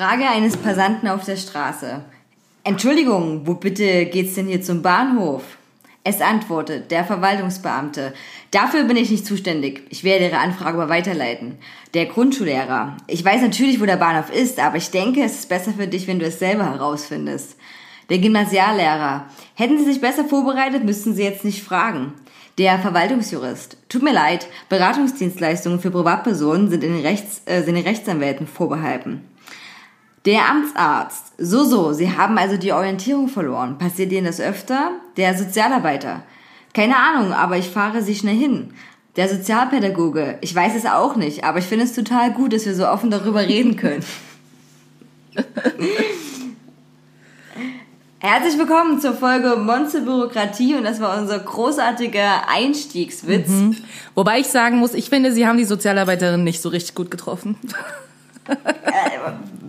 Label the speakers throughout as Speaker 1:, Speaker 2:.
Speaker 1: Frage eines Passanten auf der Straße. Entschuldigung, wo bitte geht's denn hier zum Bahnhof? Es antwortet der Verwaltungsbeamte. Dafür bin ich nicht zuständig. Ich werde Ihre Anfrage aber weiterleiten. Der Grundschullehrer. Ich weiß natürlich, wo der Bahnhof ist, aber ich denke, es ist besser für dich, wenn du es selber herausfindest. Der Gymnasiallehrer. Hätten Sie sich besser vorbereitet, müssten Sie jetzt nicht fragen. Der Verwaltungsjurist. Tut mir leid, Beratungsdienstleistungen für Privatpersonen sind in Rechts, äh, sind den Rechtsanwälten vorbehalten. Der Amtsarzt. So, so, Sie haben also die Orientierung verloren. Passiert Ihnen das öfter? Der Sozialarbeiter. Keine Ahnung, aber ich fahre Sie schnell hin. Der Sozialpädagoge. Ich weiß es auch nicht, aber ich finde es total gut, dass wir so offen darüber reden können. Herzlich willkommen zur Folge Monster Bürokratie und das war unser großartiger Einstiegswitz.
Speaker 2: Wobei ich sagen muss, ich finde, sie haben die Sozialarbeiterin nicht so richtig gut getroffen.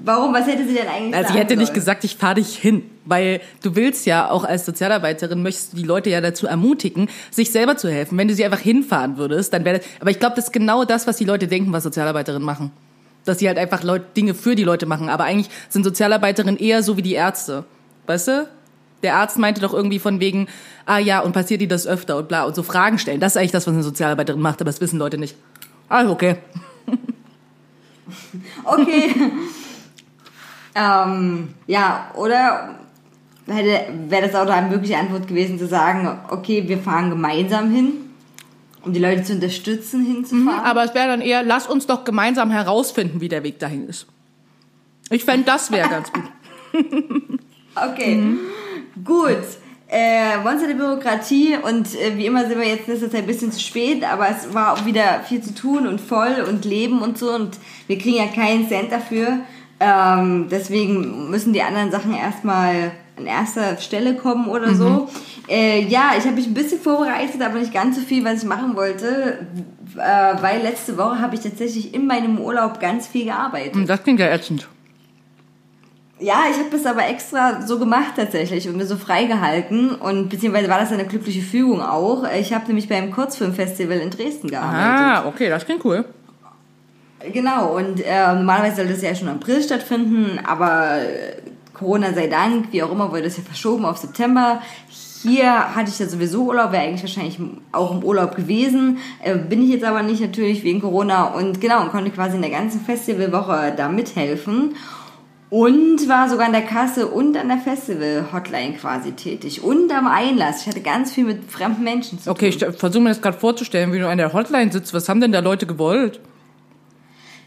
Speaker 1: Warum? Was hätte sie denn eigentlich
Speaker 2: Also
Speaker 1: sagen
Speaker 2: sie hätte nicht gesagt, ich fahre dich hin. Weil du willst ja auch als Sozialarbeiterin, möchtest du die Leute ja dazu ermutigen, sich selber zu helfen. Wenn du sie einfach hinfahren würdest, dann wäre das, aber ich glaube, das ist genau das, was die Leute denken, was Sozialarbeiterinnen machen. Dass sie halt einfach Leute, Dinge für die Leute machen. Aber eigentlich sind Sozialarbeiterinnen eher so wie die Ärzte. Weißt du? Der Arzt meinte doch irgendwie von wegen, ah ja, und passiert dir das öfter und bla, und so Fragen stellen. Das ist eigentlich das, was eine Sozialarbeiterin macht, aber das wissen Leute nicht. Also okay.
Speaker 1: Okay. Ähm, ja, oder wäre das auch eine mögliche Antwort gewesen, zu sagen, okay, wir fahren gemeinsam hin, um die Leute zu unterstützen, hinzufahren.
Speaker 2: Aber es wäre dann eher, lass uns doch gemeinsam herausfinden, wie der Weg dahin ist. Ich fände, das wäre ganz gut.
Speaker 1: Okay, gut. Äh, Monster der Bürokratie und äh, wie immer sind wir jetzt letzter Zeit ein bisschen zu spät, aber es war auch wieder viel zu tun und voll und Leben und so und wir kriegen ja keinen Cent dafür. Ähm, deswegen müssen die anderen Sachen erstmal an erster Stelle kommen oder so. Äh, ja, ich habe mich ein bisschen vorbereitet, aber nicht ganz so viel, was ich machen wollte, äh, weil letzte Woche habe ich tatsächlich in meinem Urlaub ganz viel gearbeitet.
Speaker 2: Das klingt ja ätzend.
Speaker 1: Ja, ich habe das aber extra so gemacht tatsächlich und mir so freigehalten und beziehungsweise war das eine glückliche Fügung auch. Ich habe nämlich beim Kurzfilmfestival in Dresden gearbeitet.
Speaker 2: Ah, okay, das klingt cool.
Speaker 1: Genau, und äh, normalerweise soll das ja schon im April stattfinden, aber Corona sei Dank, wie auch immer, wurde das ja verschoben auf September. Hier hatte ich ja sowieso Urlaub, wäre eigentlich wahrscheinlich auch im Urlaub gewesen. Äh, bin ich jetzt aber nicht natürlich wegen Corona und genau, und konnte quasi in der ganzen Festivalwoche da mithelfen. Und war sogar an der Kasse und an der Festival-Hotline quasi tätig. Und am Einlass. Ich hatte ganz viel mit fremden Menschen zu
Speaker 2: Okay,
Speaker 1: tun.
Speaker 2: ich versuche mir das gerade vorzustellen, wie du an der Hotline sitzt. Was haben denn da Leute gewollt?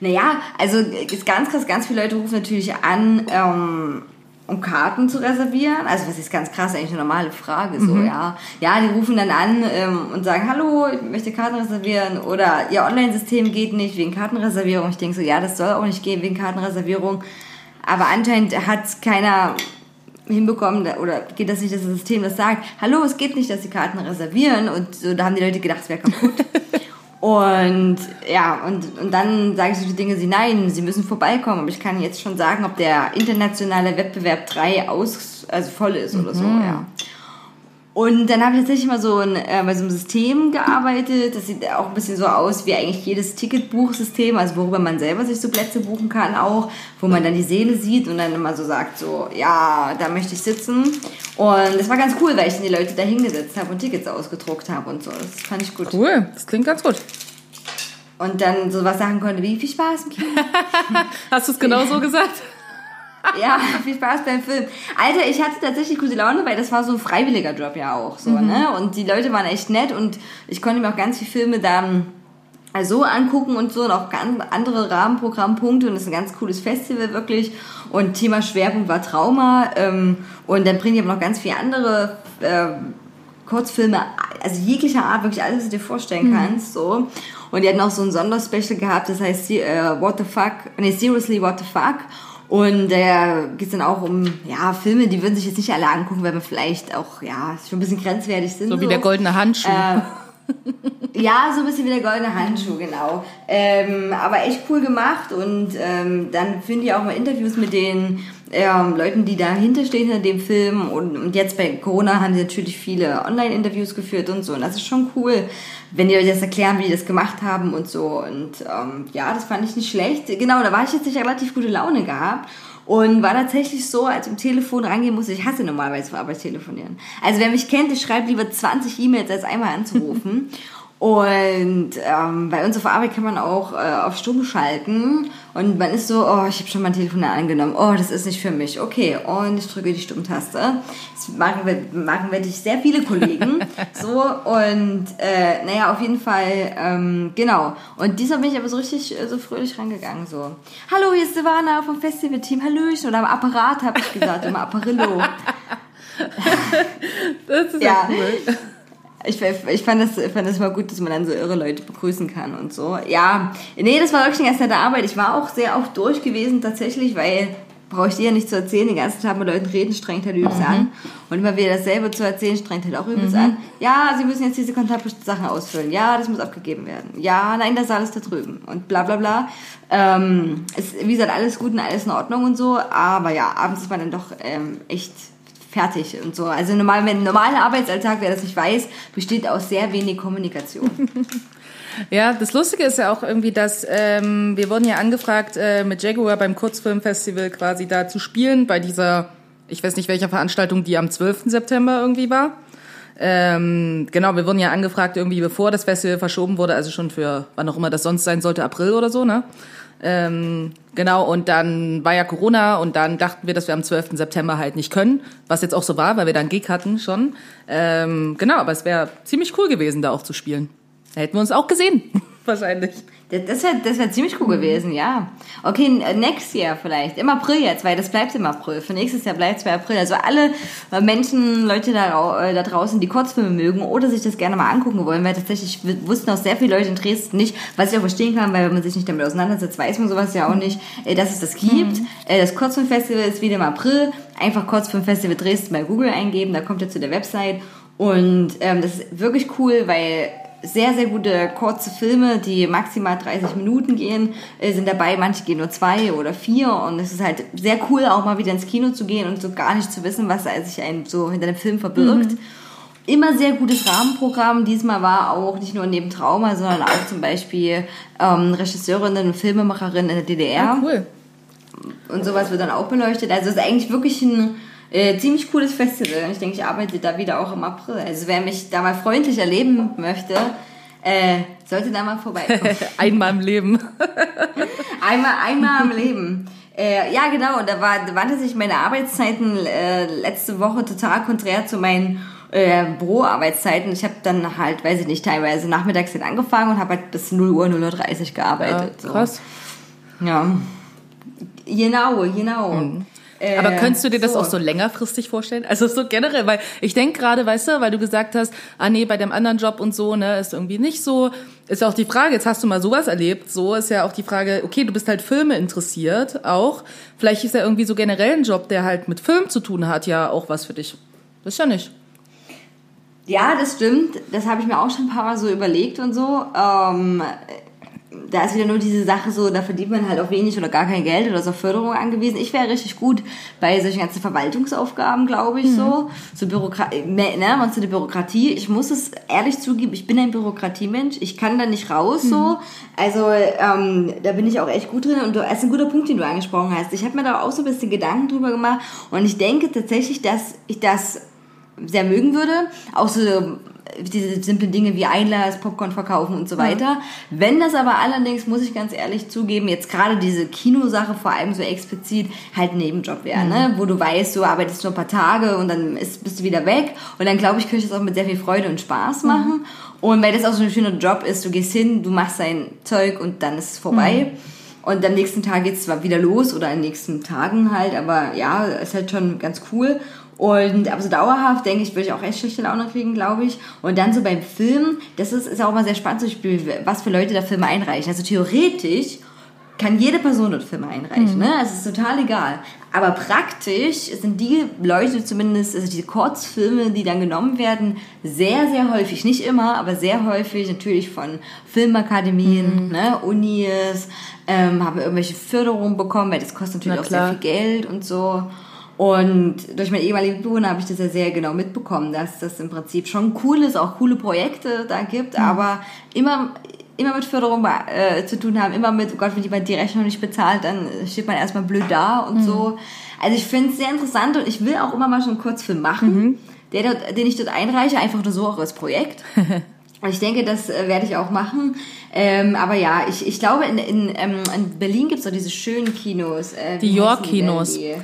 Speaker 1: Naja, also ist ganz krass, ganz viele Leute rufen natürlich an, ähm, um Karten zu reservieren. Also was ist ganz krass, eigentlich eine normale Frage, so, ja. Ja, die rufen dann an ähm, und sagen, hallo, ich möchte Karten reservieren oder ihr Online-System geht nicht wegen Kartenreservierung. Ich denke so, ja, das soll auch nicht gehen wegen Kartenreservierung. Aber anscheinend hat keiner hinbekommen oder geht das nicht, dass das System das sagt, hallo, es geht nicht, dass die Karten reservieren und so, da haben die Leute gedacht, es wäre kaputt. Und ja, und, und dann sage ich solche Dinge wie, nein, sie müssen vorbeikommen. Aber ich kann jetzt schon sagen, ob der internationale Wettbewerb 3 aus, also voll ist oder so, ja. Und dann habe ich tatsächlich mal so ein, äh, bei so einem System gearbeitet. Das sieht auch ein bisschen so aus wie eigentlich jedes Ticketbuchsystem, also worüber man selber sich so Plätze buchen kann auch, wo man dann die Seele sieht und dann immer so sagt so, ja, da möchte ich sitzen. Und das war ganz cool, weil ich dann die Leute da hingesetzt habe und Tickets ausgedruckt habe und so. Das fand ich gut.
Speaker 2: Cool, das klingt ganz gut.
Speaker 1: und dann sowas sagen konnte wie viel Spaß im Kino.
Speaker 2: Hast du es genau so gesagt?
Speaker 1: ja, viel Spaß beim Film. Alter, ich hatte tatsächlich gute Laune, weil das war so ein freiwilliger Job ja auch so, ne? Und die Leute waren echt nett und ich konnte mir auch ganz viele Filme dann so angucken und so und auch ganz andere Rahmenprogrammpunkte und es ist ein ganz cooles Festival wirklich und Thema Schwerpunkt war Trauma ähm, und dann bringen die aber noch ganz viele andere ähm, Kurzfilme, also jeglicher Art, wirklich alles, was du dir vorstellen kannst, so. Und die hatten auch so ein Sonderspecial gehabt, das heißt äh, What the Fuck, nee, Seriously What the Fuck. Und da geht's dann auch um, ja, Filme, die würden sich jetzt nicht alle angucken, weil wir vielleicht auch, ja, schon ein bisschen grenzwertig sind.
Speaker 2: So wie der goldene Handschuh.
Speaker 1: Äh, ja, so ein bisschen wie der goldene Handschuh, genau. Ähm, aber echt cool gemacht und ähm, dann führen die auch mal Interviews mit den ähm, Leuten, die dahinter stehen in dem Film und, und jetzt bei Corona haben sie natürlich viele Online-Interviews geführt und so und das ist schon cool, wenn die euch das erklären, wie die das gemacht haben und so und ähm, ja, das fand ich nicht schlecht. Genau, da war ich jetzt nicht relativ gute Laune gehabt und war tatsächlich so, als ich im Telefon rangehen musste, ich hasse normalerweise vor Arbeit telefonieren. Also wer mich kennt, ich schreibe lieber 20 E-Mails, als einmal anzurufen. Und ähm, bei uns auf Arbeit kann man auch äh, auf Stumm schalten und man ist so, oh, ich habe schon mal ein Telefonat angenommen, oh, das ist nicht für mich, okay, und ich drücke die Stummtaste. Das machen, wir, machen wirklich sehr viele Kollegen so und äh, naja, auf jeden Fall, ähm, genau. Und diesmal bin ich aber so richtig äh, so fröhlich rangegangen, so, hallo, hier ist Silvana vom Festivalteam, Hallöchen, oder am Apparat habe ich gesagt, im Apparillo.
Speaker 2: Das ist
Speaker 1: Ja.
Speaker 2: ja cool.
Speaker 1: Ich, ich fand das, fand das mal gut, dass man dann so irre Leute begrüßen kann und so. Ja, nee, das war wirklich eine ganz nette Arbeit. Ich war auch sehr oft durch gewesen tatsächlich, weil brauche ich dir ja nicht zu erzählen, den ganzen Tag mit Leuten reden, strengt halt übelst an. Und immer wieder dasselbe zu erzählen, strengt halt auch übelst an. Ja, sie müssen jetzt diese Kontaktsachen ausfüllen. Ja, das muss abgegeben werden. Ja, nein, das ist alles da drüben. Und bla bla bla. Ähm, ist, wie gesagt, alles gut und alles in Ordnung und so. Aber ja, abends ist man dann doch ähm, echt fertig und so. Also normal, wenn normaler Arbeitsalltag, wer das nicht weiß, besteht aus sehr wenig Kommunikation.
Speaker 2: Ja, das Lustige ist ja auch irgendwie, dass ähm, wir wurden ja angefragt, äh, mit Jaguar beim Kurzfilmfestival quasi da zu spielen, bei dieser, ich weiß nicht welcher Veranstaltung, die am 12. September irgendwie war. Ähm, genau, wir wurden ja angefragt irgendwie, bevor das Festival verschoben wurde, also schon für wann auch immer das sonst sein sollte, April oder so, ne? Ähm, genau, und dann war ja Corona und dann dachten wir, dass wir am 12. September halt nicht können, was jetzt auch so war, weil wir dann Gig hatten schon. Ähm, genau, aber es wäre ziemlich cool gewesen, da auch zu spielen. Da hätten wir uns auch gesehen, wahrscheinlich.
Speaker 1: Das, wäre das wär ziemlich cool gewesen, ja. Okay, n- next year vielleicht. Im April jetzt, weil das bleibt im April. Für nächstes Jahr bleibt es bei April. Also alle äh, Menschen, Leute da, äh, da draußen, die Kurzfilme mögen oder sich das gerne mal angucken wollen, weil tatsächlich wussten auch sehr viele Leute in Dresden nicht, was ich auch verstehen kann, weil wenn man sich nicht damit auseinandersetzt, weiß man sowas ja auch nicht, äh, dass es das gibt. Äh, Das Kurzfilmfestival ist wieder im April. Einfach Kurzfilmfestival Dresden bei Google eingeben, da kommt ihr zu der Website. Und ähm, das ist wirklich cool, weil sehr, sehr gute kurze Filme, die maximal 30 Minuten gehen, äh, sind dabei. Manche gehen nur zwei oder vier und es ist halt sehr cool, auch mal wieder ins Kino zu gehen und so gar nicht zu wissen, was sich einem so hinter dem Film verbirgt. Immer sehr gutes Rahmenprogramm. Diesmal war auch nicht nur neben Trauma, sondern auch zum Beispiel ähm, Regisseurinnen und Filmemacherinnen in der DDR
Speaker 2: Cool.
Speaker 1: und sowas wird dann auch beleuchtet. Also es ist eigentlich wirklich ein äh, ziemlich cooles Festival ich denke, ich arbeite da wieder auch im April. Also wer mich da mal freundlich erleben möchte, äh, sollte da mal vorbeikommen.
Speaker 2: Einmal im Leben.
Speaker 1: einmal, einmal am Leben. Äh, ja, genau. Und da, war, da waren tatsächlich meine Arbeitszeiten äh, letzte Woche total konträr zu meinen äh, Büroarbeitszeiten. Ich habe dann halt, weiß ich nicht, teilweise nachmittags dann angefangen und habe halt bis 0 Uhr, 0 Uhr 30 gearbeitet. so.
Speaker 2: krass.
Speaker 1: Ja. Genau, genau. Äh,
Speaker 2: Aber könntest du dir das
Speaker 1: so.
Speaker 2: auch so längerfristig vorstellen? Also so generell, weil ich denke gerade, weißt du, weil du gesagt hast, ah nee, bei dem anderen Job und so, ne, ist irgendwie nicht so. Ist auch die Frage, jetzt hast du mal sowas erlebt, so ist ja auch die Frage, okay, du bist halt Filme interessiert auch. Vielleicht ist ja irgendwie so generell ein Job, der halt mit Film zu tun hat, ja auch was für dich. Das ist ja nicht.
Speaker 1: Ja, das stimmt. Das habe ich mir auch schon ein paar Mal so überlegt und so. Ähm, da ist wieder nur diese Sache so, da verdient man halt auch wenig oder gar kein Geld oder ist auf Förderung angewiesen. Ich wäre richtig gut bei solchen ganzen Verwaltungsaufgaben, glaube ich, so. So Bürokratie, ne, man zu der Bürokratie. Ich muss es ehrlich zugeben, ich bin ein Bürokratiemensch. Ich kann da nicht raus, so. Also, ähm, da bin ich auch echt gut drin und du, das ist ein guter Punkt, den du angesprochen hast. Ich habe mir da auch so ein bisschen Gedanken drüber gemacht und ich denke tatsächlich, dass ich das sehr mögen würde. Auch so diese simplen Dinge wie Einlass, Popcorn verkaufen und so weiter. Wenn das aber allerdings, muss ich ganz ehrlich zugeben, jetzt gerade diese Kinosache vor allem so explizit halt ein Nebenjob wäre, ne? wo du weißt, du arbeitest nur ein paar Tage und dann ist, bist du wieder weg und dann glaube ich, könnte ich das auch mit sehr viel Freude und Spaß machen. Und weil das auch so ein schöner Job ist, du gehst hin, du machst dein Zeug und dann ist es vorbei. Und am nächsten Tag geht's zwar wieder los oder in den nächsten Tagen halt, aber ja, ist halt schon ganz cool. Und aber so dauerhaft, denke ich, würde ich auch echt schlechte Laune kriegen, glaube ich. Und dann so beim Film, das ist, ist auch mal sehr spannend zu spielen, was für Leute da Filme einreichen. Also theoretisch kann jede Person dort Filme einreichen, ne? Es ist total egal. Aber praktisch sind die Leute zumindest, also diese Kurzfilme, die dann genommen werden, sehr, sehr häufig, nicht immer, aber sehr häufig natürlich von Filmakademien, ne, Unis, ähm, haben irgendwelche Förderungen bekommen, weil das kostet natürlich
Speaker 2: Na
Speaker 1: auch sehr viel Geld und so. Und durch meinen ehemaligen Bewohner habe ich das ja sehr genau mitbekommen, dass das im Prinzip schon cool ist, auch coole Projekte da gibt, aber immer immer mit Förderung äh, zu tun haben, immer mit, oh Gott, wenn jemand die Rechnung nicht bezahlt, dann steht man erstmal blöd da und so. Also ich finde es sehr interessant und ich will auch immer mal schon einen Kurzfilm machen, der dort, den ich dort einreiche, einfach nur so auch als Projekt. Und ich denke, das äh, werde ich auch machen. Ähm, aber ja, ich, ich glaube, in, in, ähm, in Berlin gibt es doch diese schönen Kinos. Äh,
Speaker 2: Die
Speaker 1: wie
Speaker 2: York
Speaker 1: heißen die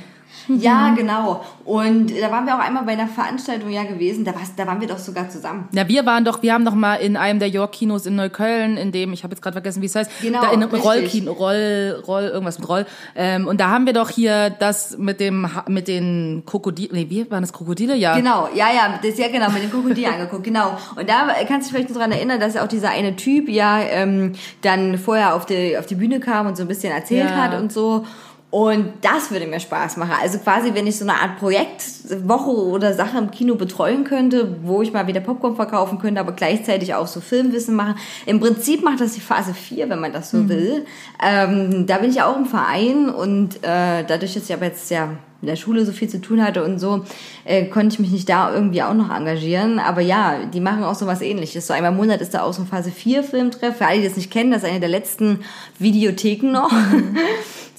Speaker 1: die? Ja, genau. Und da waren wir auch einmal bei einer Veranstaltung ja gewesen. Da, da waren wir doch sogar zusammen.
Speaker 2: Ja, wir waren doch, wir haben doch mal in einem der York-Kinos in Neukölln, in dem, ich habe jetzt gerade vergessen, wie es heißt,
Speaker 1: Genau,
Speaker 2: da in einem. Rollkino, Roll, Roll, irgendwas mit Roll. Ähm, und da haben wir doch hier das mit dem, mit den Krokodilen, nee, wie waren das Krokodile? Ja.
Speaker 1: Genau, ja, ja, das ja genau, mit dem Krokodil angeguckt, genau. Und da kannst du dich vielleicht noch daran erinnern, dass auch dieser eine Typ ja ähm, dann vorher auf die, auf die Bühne kam und so ein bisschen erzählt
Speaker 2: Ja.
Speaker 1: hat und so. Und das würde mir Spaß machen. Also quasi, wenn ich so eine Art Projektwoche oder Sache im Kino betreuen könnte, wo ich mal wieder Popcorn verkaufen könnte, aber gleichzeitig auch so Filmwissen machen. Im Prinzip macht das die Phase 4, wenn man das so will. Ähm, da bin ich auch im Verein und äh, dadurch, dass ich aber jetzt ja in der Schule so viel zu tun hatte und so, äh, konnte ich mich nicht da irgendwie auch noch engagieren. Aber ja, die machen auch so was ähnliches. So einmal im Monat ist da auch so ein Phase 4 Filmtreff. Für alle, die das nicht kennen, das ist eine der letzten Videotheken noch.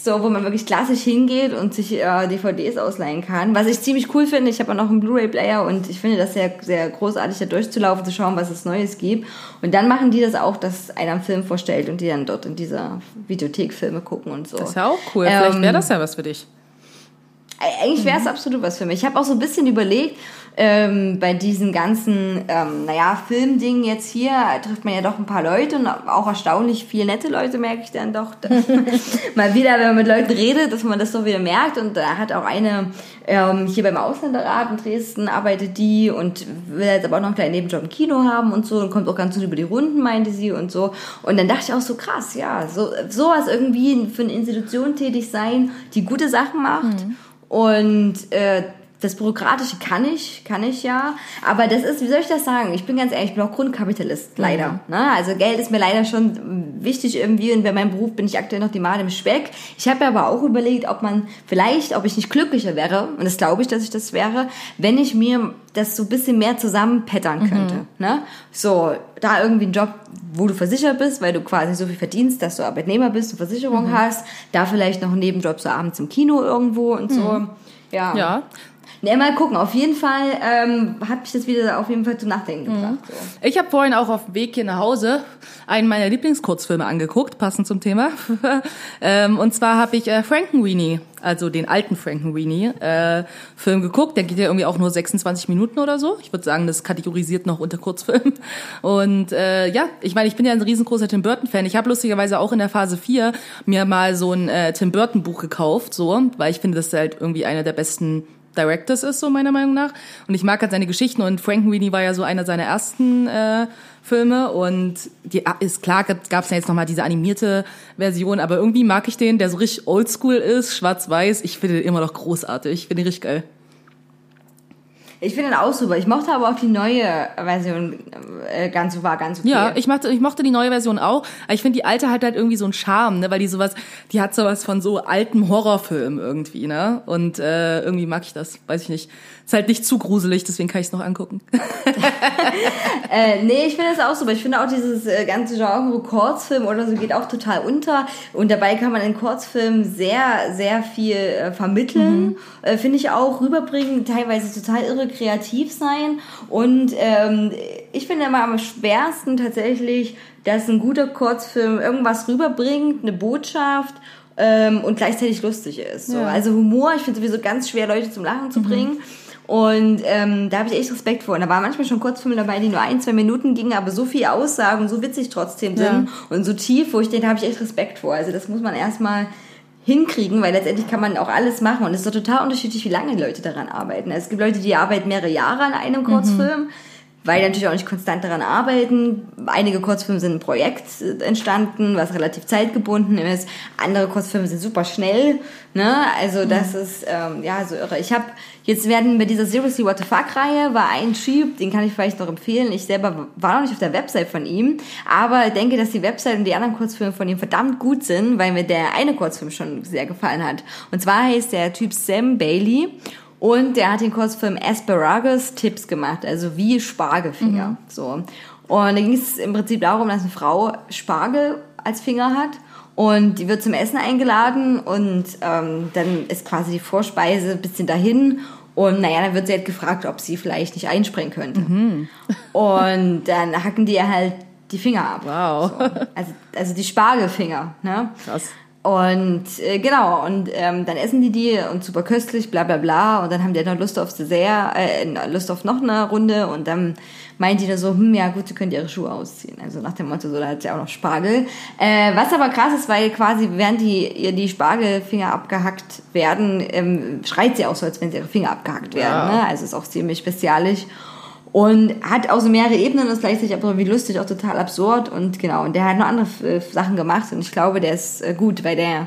Speaker 1: So, wo man wirklich klassisch hingeht und sich äh, DVDs ausleihen kann. Was ich ziemlich cool finde, ich habe auch noch einen Blu-ray-Player und ich finde das sehr, sehr großartig, da durchzulaufen, zu schauen, was es Neues gibt. Und dann machen die das auch, dass einer einen Film vorstellt und die dann dort in dieser Videothek Filme gucken und so.
Speaker 2: Das ist ja auch cool. Vielleicht
Speaker 1: Ähm,
Speaker 2: wäre das ja was für dich.
Speaker 1: Eigentlich wäre es absolut was für mich. Ich habe auch so ein bisschen überlegt, ähm, bei diesen ganzen, ähm, naja, Filmdingen jetzt hier trifft man ja doch ein paar Leute und auch erstaunlich viele nette Leute merke ich dann doch. Mal wieder, wenn man mit Leuten redet, dass man das so wieder merkt. Und da hat auch eine ähm, hier beim Ausländerrat in Dresden arbeitet die und will jetzt aber auch noch einen kleinen Nebenjob im Kino haben und so und kommt auch ganz gut über die Runden, meinte sie und so. Und dann dachte ich auch so krass, ja, so sowas irgendwie für eine Institution tätig sein, die gute Sachen macht. Und äh, das Bürokratische kann ich, kann ich ja. Aber das ist, wie soll ich das sagen? Ich bin ganz ehrlich, ich bin auch Grundkapitalist, leider. Ne? Also Geld ist mir leider schon wichtig irgendwie und bei meinem Beruf bin ich aktuell noch die Made im Speck. Ich habe aber auch überlegt, ob man vielleicht, ob ich nicht glücklicher wäre, und das glaube ich, dass ich das wäre, wenn ich mir das so ein bisschen mehr zusammenpattern könnte. Ne? So, da irgendwie einen Job, wo du versichert bist, weil du quasi so viel verdienst, dass du Arbeitnehmer bist und Versicherung hast. Da vielleicht noch einen Nebenjob so abends im Kino irgendwo und so. Ja.
Speaker 2: Ja.
Speaker 1: Ne, mal gucken. Auf jeden Fall ähm, hat mich das wieder auf jeden Fall zum Nachdenken gebracht. So.
Speaker 2: Ich habe vorhin auch auf dem Weg hier nach Hause einen meiner Lieblingskurzfilme angeguckt, passend zum Thema. ähm, und zwar habe ich äh, Frankenweenie, also den alten Frankenweenie, äh, Film geguckt. Der geht ja irgendwie auch nur 26 Minuten oder so. Ich würde sagen, das kategorisiert noch unter Kurzfilm. Und äh, ja, ich meine, ich bin ja ein riesengroßer Tim Burton-Fan. Ich habe lustigerweise auch in der Phase 4 mir mal so ein äh, Tim Burton-Buch gekauft, so, weil ich finde, dass er halt irgendwie einer der besten Directors ist, so meiner Meinung nach. Und ich mag halt seine Geschichten und Frankenweenie war ja so einer seiner ersten äh, Filme und die ist klar, gab es ja jetzt nochmal diese animierte Version, aber irgendwie mag ich den, der so richtig oldschool ist, schwarz-weiß. Ich finde den immer noch großartig. Ich finde den richtig geil.
Speaker 1: Ich finde den auch super. Ich mochte aber auch die neue Version äh, ganz war ganz okay.
Speaker 2: Ja, ich mochte, ich mochte die neue Version auch. Aber ich finde, die alte hat halt irgendwie so einen Charme, ne? weil die sowas, die hat sowas von so altem Horrorfilm irgendwie, ne? Und äh, irgendwie mag ich das, weiß ich nicht. Ist halt nicht zu gruselig, deswegen kann ich es noch angucken.
Speaker 1: Äh, nee, ich finde das auch super. Ich finde auch dieses äh, ganze Genre Kurzfilm oder so geht auch total unter. Und dabei kann man in Kurzfilmen sehr, sehr viel äh, vermitteln. Äh, finde ich auch rüberbringen. Teilweise total irre kreativ sein. Und ähm, ich finde immer am schwersten tatsächlich, dass ein guter Kurzfilm irgendwas rüberbringt, eine Botschaft ähm, und gleichzeitig lustig ist. So.
Speaker 2: Ja.
Speaker 1: Also Humor, ich finde sowieso ganz schwer, Leute zum Lachen zu bringen. Und ähm, da habe ich echt Respekt vor. Und da waren manchmal schon Kurzfilme dabei, die nur ein, zwei Minuten gingen, aber so viel Aussagen, so witzig trotzdem sind und so tief, wo ich denke, da habe ich echt Respekt vor. Also das muss man erstmal hinkriegen, weil letztendlich kann man auch alles machen und es ist doch total unterschiedlich, wie lange die Leute daran arbeiten. Also es gibt Leute, die arbeiten mehrere Jahre an einem Kurzfilm, weil die natürlich auch nicht konstant daran arbeiten. Einige Kurzfilme sind ein Projekt äh, entstanden, was relativ zeitgebunden ist. Andere Kurzfilme sind super schnell. Ne? Also das ist ähm, ja so irre. Ich habe jetzt werden bei dieser Seriously What the Fuck Reihe war ein Typ, den kann ich vielleicht noch empfehlen. Ich selber war noch nicht auf der Website von ihm, aber denke, dass die Website und die anderen Kurzfilme von ihm verdammt gut sind, weil mir der eine Kurzfilm schon sehr gefallen hat. Und zwar heißt der Typ Sam Bailey und der hat den Kurzfilm Asparagus Tipps gemacht, also wie Spargelfinger. So. Und da ging es im Prinzip darum, dass eine Frau Spargel als Finger hat und die wird zum Essen eingeladen und ähm, dann ist quasi die Vorspeise ein bisschen dahin und naja, dann wird sie halt gefragt, ob sie vielleicht nicht einspringen könnte. Und dann hacken die ihr halt die Finger ab.
Speaker 2: Wow.
Speaker 1: So. Also, also die Spargelfinger, ne?
Speaker 2: Krass.
Speaker 1: Und äh, genau, und ähm, dann essen die die und super köstlich, bla bla bla. Und dann haben die halt noch Lust aufs Dessert, äh, Lust auf noch eine Runde. Und dann meint die da so, hm, ja gut, sie können ihre Schuhe ausziehen. Also nach dem Motto, so, da hat sie auch noch Spargel. Äh, was aber krass ist, weil quasi während die, ihr die Spargelfinger abgehackt werden, ähm, schreit sie auch so, als wenn sie ihre Finger abgehackt werden.
Speaker 2: Wow.
Speaker 1: Ne? Also ist auch ziemlich spezialisch. Und hat auch so mehrere Ebenen und ist gleichzeitig aber wie lustig, auch total absurd. Und genau, und der hat noch andere äh, Sachen gemacht und ich glaube, der ist äh, gut, weil der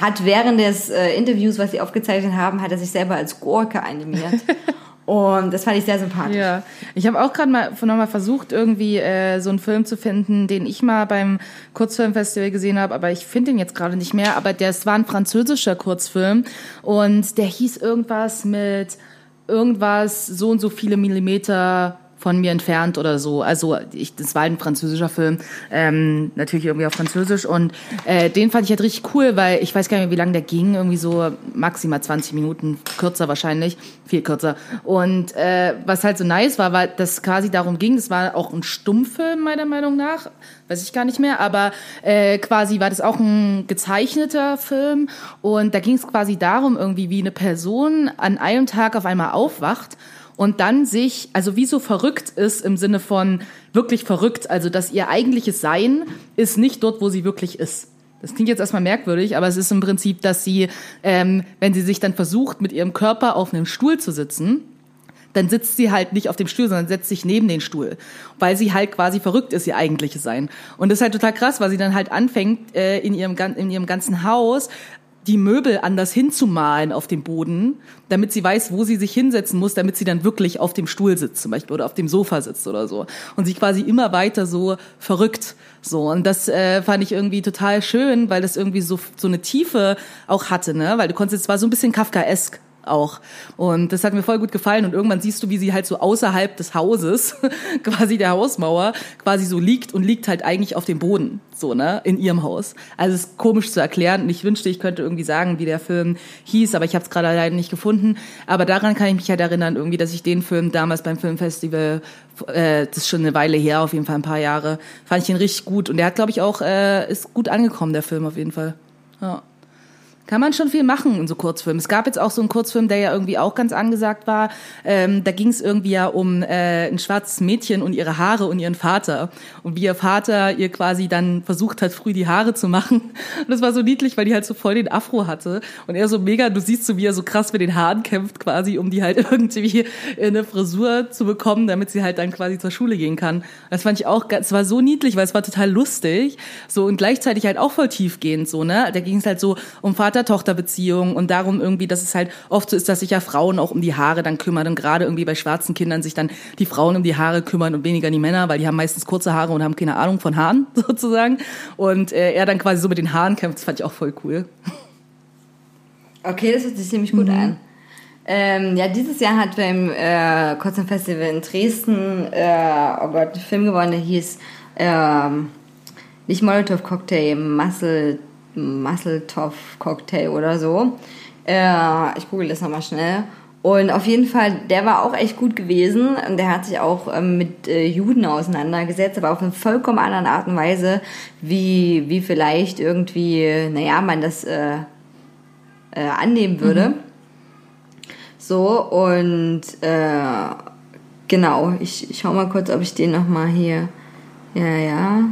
Speaker 1: hat während des äh, Interviews, was sie aufgezeichnet haben, hat er sich selber als Gurke animiert. und das fand ich sehr sympathisch.
Speaker 2: Ja, ich habe auch gerade mal nochmal versucht, irgendwie äh, so einen Film zu finden, den ich mal beim Kurzfilmfestival gesehen habe, aber ich finde den jetzt gerade nicht mehr. Aber das war ein französischer Kurzfilm und der hieß irgendwas mit irgendwas so und so viele Millimeter von mir entfernt oder so. Also ich, das war ein französischer Film, ähm, natürlich irgendwie auf Französisch. Und äh, den fand ich halt richtig cool, weil ich weiß gar nicht mehr, wie lange der ging, irgendwie so maximal 20 Minuten, kürzer wahrscheinlich, viel kürzer. Und äh, was halt so nice war, war, dass quasi darum ging, das war auch ein Stummfilm meiner Meinung nach, weiß ich gar nicht mehr, aber äh, quasi war das auch ein gezeichneter Film. Und da ging es quasi darum irgendwie, wie eine Person an einem Tag auf einmal aufwacht und dann sich, also wie so verrückt ist im Sinne von wirklich verrückt, also dass ihr eigentliches Sein ist nicht dort, wo sie wirklich ist. Das klingt jetzt erstmal merkwürdig, aber es ist im Prinzip, dass sie, ähm, wenn sie sich dann versucht, mit ihrem Körper auf einem Stuhl zu sitzen, dann sitzt sie halt nicht auf dem Stuhl, sondern setzt sich neben den Stuhl, weil sie halt quasi verrückt ist, ihr eigentliches Sein. Und das ist halt total krass, weil sie dann halt anfängt, äh, in, ihrem, in ihrem ganzen Haus die Möbel anders hinzumalen auf dem Boden, damit sie weiß, wo sie sich hinsetzen muss, damit sie dann wirklich auf dem Stuhl sitzt zum Beispiel oder auf dem Sofa sitzt oder so. Und sich quasi immer weiter so verrückt. So, und das äh, fand ich irgendwie total schön, weil das irgendwie so, so eine Tiefe auch hatte, ne? Weil du konntest, es war so ein bisschen Kafkaesk auch. Und das hat mir voll gut gefallen. Und irgendwann siehst du, wie sie halt so außerhalb des Hauses, quasi der Hausmauer, quasi so liegt und liegt halt eigentlich auf dem Boden, so, ne, in ihrem Haus. Also es ist komisch zu erklären. Und ich wünschte, ich könnte irgendwie sagen, wie der Film hieß, aber ich habe es gerade leider nicht gefunden. Aber daran kann ich mich halt erinnern, irgendwie, dass ich den Film damals beim Filmfestival, äh, das ist schon eine Weile her, auf jeden Fall ein paar Jahre, fand ich ihn richtig gut. Und der hat, glaube ich, auch, äh, ist gut angekommen, der Film auf jeden Fall. Ja kann man schon viel machen in so Kurzfilmen. Es gab jetzt auch so einen Kurzfilm, der ja irgendwie auch ganz angesagt war. Ähm, da ging es irgendwie ja um äh, ein schwarzes Mädchen und ihre Haare und ihren Vater. Und wie ihr Vater ihr quasi dann versucht hat, früh die Haare zu machen. Und das war so niedlich, weil die halt so voll den Afro hatte. Und er so mega, du siehst so, wie er so krass mit den Haaren kämpft quasi, um die halt irgendwie in eine Frisur zu bekommen, damit sie halt dann quasi zur Schule gehen kann. Das fand ich auch, es war so niedlich, weil es war total lustig. So und gleichzeitig halt auch voll tiefgehend so, ne? Da ging es halt so um Vater-Tochter-Beziehungen und darum irgendwie, dass es halt oft so ist, dass sich ja Frauen auch um die Haare dann kümmern und gerade irgendwie bei schwarzen Kindern sich dann die Frauen um die Haare kümmern und weniger die Männer, weil die haben meistens kurze Haare und haben keine Ahnung von Haaren sozusagen. Und äh, er dann quasi so mit den Haaren kämpft, das fand ich auch voll cool.
Speaker 1: Okay, das hört sich ziemlich gut an. Ähm, ja, dieses Jahr hat beim äh, Kurzem Festival in Dresden, äh, oh Gott, ein Film gewonnen, der hieß ähm, nicht Molotov Cocktail, Muscle, Muscle Toff Cocktail oder so. Äh, ich google das nochmal schnell. Und auf jeden Fall, der war auch echt gut gewesen. Und der hat sich auch ähm, mit äh, Juden auseinandergesetzt, aber auf eine vollkommen anderen Art und Weise, wie, wie vielleicht irgendwie, naja, man das äh, äh, annehmen würde. So, und äh, genau, ich, ich schau mal kurz, ob ich den nochmal hier. Ja, ja.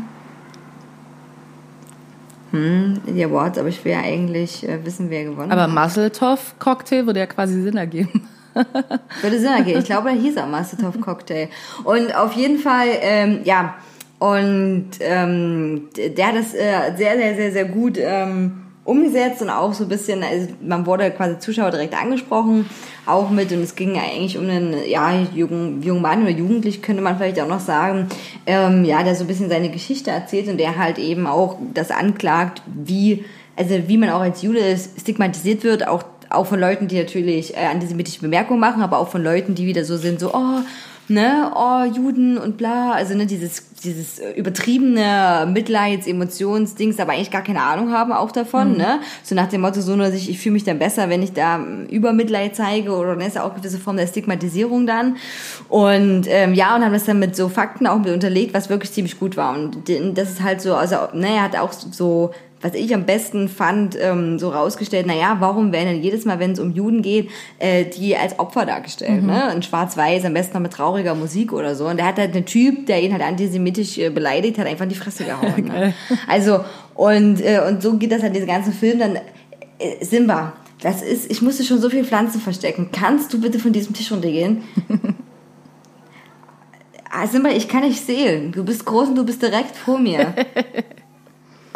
Speaker 1: Hm, die Awards, aber ich will ja eigentlich äh, wissen, wer gewonnen
Speaker 2: Aber
Speaker 1: hat.
Speaker 2: Muscle-Toff Cocktail würde ja quasi Sinn ergeben.
Speaker 1: Würde Sinn ergeben. Ich glaube, da hieß er Mastertov Cocktail. Und auf jeden Fall, ähm, ja, und ähm, der hat das äh, sehr, sehr, sehr, sehr gut ähm, umgesetzt und auch so ein bisschen, also man wurde quasi Zuschauer direkt angesprochen, auch mit, und es ging eigentlich um einen, ja, jungen, jungen Mann oder Jugendlich, könnte man vielleicht auch noch sagen, ähm, ja, der so ein bisschen seine Geschichte erzählt und der halt eben auch das anklagt, wie, also wie man auch als Jude stigmatisiert wird, auch auch von Leuten, die natürlich äh, antisemitische Bemerkungen machen, aber auch von Leuten, die wieder so sind, so, oh, ne, oh, Juden und bla, also ne, dieses, dieses äh, übertriebene Mitleids-, Emotionsdings, aber eigentlich gar keine Ahnung haben auch davon, ne, so nach dem Motto, so nur sich, ich fühle mich dann besser, wenn ich da ähm, Übermitleid zeige oder ne, ist ja auch eine gewisse Form der Stigmatisierung dann. Und ähm, ja, und haben das dann mit so Fakten auch mit unterlegt, was wirklich ziemlich gut war. Und das ist halt so, also, ne, er hat auch so was ich am besten fand, ähm, so rausgestellt, naja, warum werden denn jedes Mal, wenn es um Juden geht, äh, die als Opfer dargestellt, ne? In schwarz-weiß, am besten noch mit trauriger Musik oder so. Und der hat halt einen Typ, der ihn halt antisemitisch äh, beleidigt hat, einfach in die Fresse gehauen. ne? Also, und, äh, und so geht das halt diesen ganzen Film dann. Äh, Simba, das ist, ich musste schon so viel Pflanzen verstecken. Kannst du bitte von diesem Tisch runtergehen? Ah, Simba, ich kann nicht sehen. Du bist groß und du bist direkt vor mir.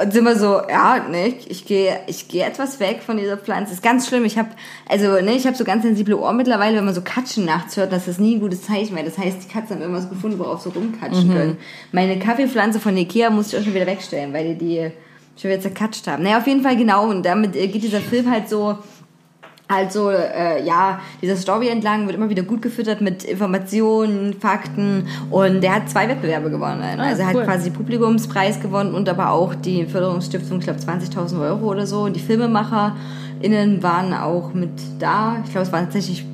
Speaker 1: Und sind wir so, ja, ne, ich, gehe ich gehe etwas weg von dieser Pflanze. ist ganz schlimm. Ich habe also, ne, ich habe so ganz sensible Ohren mittlerweile, wenn man so Katschen nachts hört, das ist nie ein gutes Zeichen, weil das heißt, die Katzen haben irgendwas gefunden, worauf sie rumkatschen können. Meine Kaffeepflanze von Ikea musste ich auch schon wieder wegstellen, weil die die schon wieder zerkatscht haben. Naja, auf jeden Fall genau. Und damit äh, geht dieser Film halt so also äh, ja, dieser Story entlang wird immer wieder gut gefüttert mit Informationen, Fakten und der hat zwei Wettbewerbe gewonnen. also er
Speaker 2: cool.
Speaker 1: hat quasi Publikumspreis gewonnen und aber auch die Förderungsstiftung, ich glaube 20.000 Euro oder so. Und die FilmemacherInnen waren auch mit da. Ich glaube, es waren tatsächlich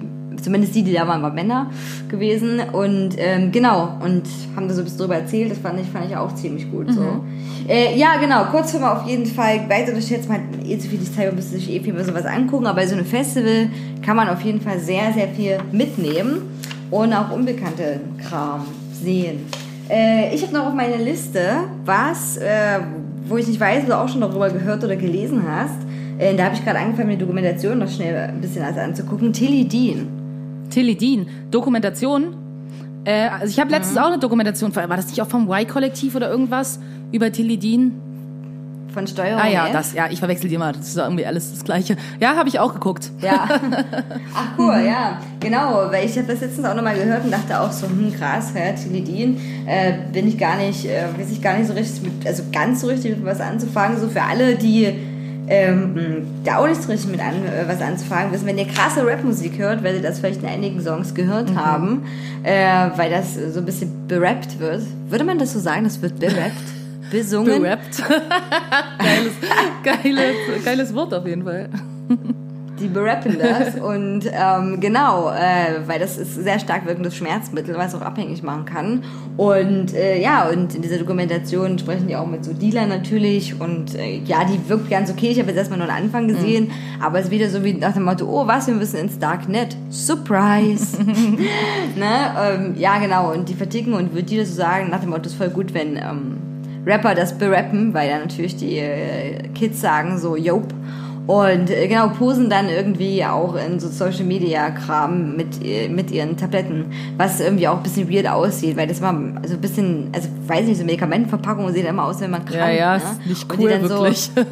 Speaker 1: zumindest die, die da waren, waren Männer gewesen und ähm, genau und haben da so ein bisschen drüber erzählt. Das fand ich fand ich auch ziemlich gut. So. Äh, ja, genau. Kurzfilme auf jeden Fall. Weiter unterschätzt man hat eh zu viel Zeit, man müsste sich eh viel mehr sowas angucken. Aber bei so einem Festival kann man auf jeden Fall sehr, sehr viel mitnehmen und auch unbekannte Kram sehen. Äh, ich habe noch auf meiner Liste was, äh, wo ich nicht weiß, ob du auch schon darüber gehört oder gelesen hast. Äh, da habe ich gerade angefangen, mir die Dokumentation noch schnell ein bisschen anzugucken. Tilly Dean.
Speaker 2: Tilly Dean, Dokumentation. Äh, also ich habe letztens auch eine Dokumentation, war das nicht auch vom Y-Kollektiv oder irgendwas über Tilly Dean?
Speaker 1: Von Steuerung
Speaker 2: Ah ja,
Speaker 1: F.
Speaker 2: das, ja, ich verwechsel die immer, das ist irgendwie alles das Gleiche. Ja, habe ich auch geguckt.
Speaker 1: Ja. Ach cool, ja. Genau, weil ich habe das letztens auch nochmal gehört und dachte auch so, hm, krass, ja, Tilidin, äh, bin ich gar nicht, äh, weiß ich gar nicht so richtig mit, also ganz so richtig mit was anzufangen. So für alle, die ähm, da auch nicht so richtig mit an, äh, was anzufangen wissen. Wenn ihr krasse Rapmusik hört, werdet ihr das vielleicht in einigen Songs gehört
Speaker 2: Mhm.
Speaker 1: haben, äh, weil das so ein bisschen berappt wird. Würde man das so sagen, das wird berappt? Besungen?
Speaker 2: Gerappt. geiles, geiles, geiles Wort auf jeden Fall.
Speaker 1: Die berappen das und ähm, genau, äh, weil das ist sehr stark wirkendes Schmerzmittel, was auch abhängig machen kann. Und äh, ja, und in dieser Dokumentation sprechen die auch mit so Dealern natürlich und äh, ja, die wirkt ganz okay. Ich habe jetzt erstmal nur den Anfang gesehen, aber es ist wieder so wie nach dem Motto, oh was, wir müssen ins Darknet. Surprise! ne? ähm, ja, genau, und die verticken und würde jeder so sagen, nach dem Motto, es ist voll gut, wenn ähm, Rapper das berappen, weil dann natürlich die äh, Kids sagen so, Jope. Und äh, genau, posen dann irgendwie auch in so Social Media Kram mit, äh, mit ihren Tabletten, was irgendwie auch ein bisschen weird aussieht, weil das war also ein bisschen, also weiß nicht, so Medikamentenverpackungen sehen immer aus, wenn man krank
Speaker 2: Ja, ja,
Speaker 1: ne?
Speaker 2: ist nicht cool,
Speaker 1: dann
Speaker 2: wirklich.
Speaker 1: So,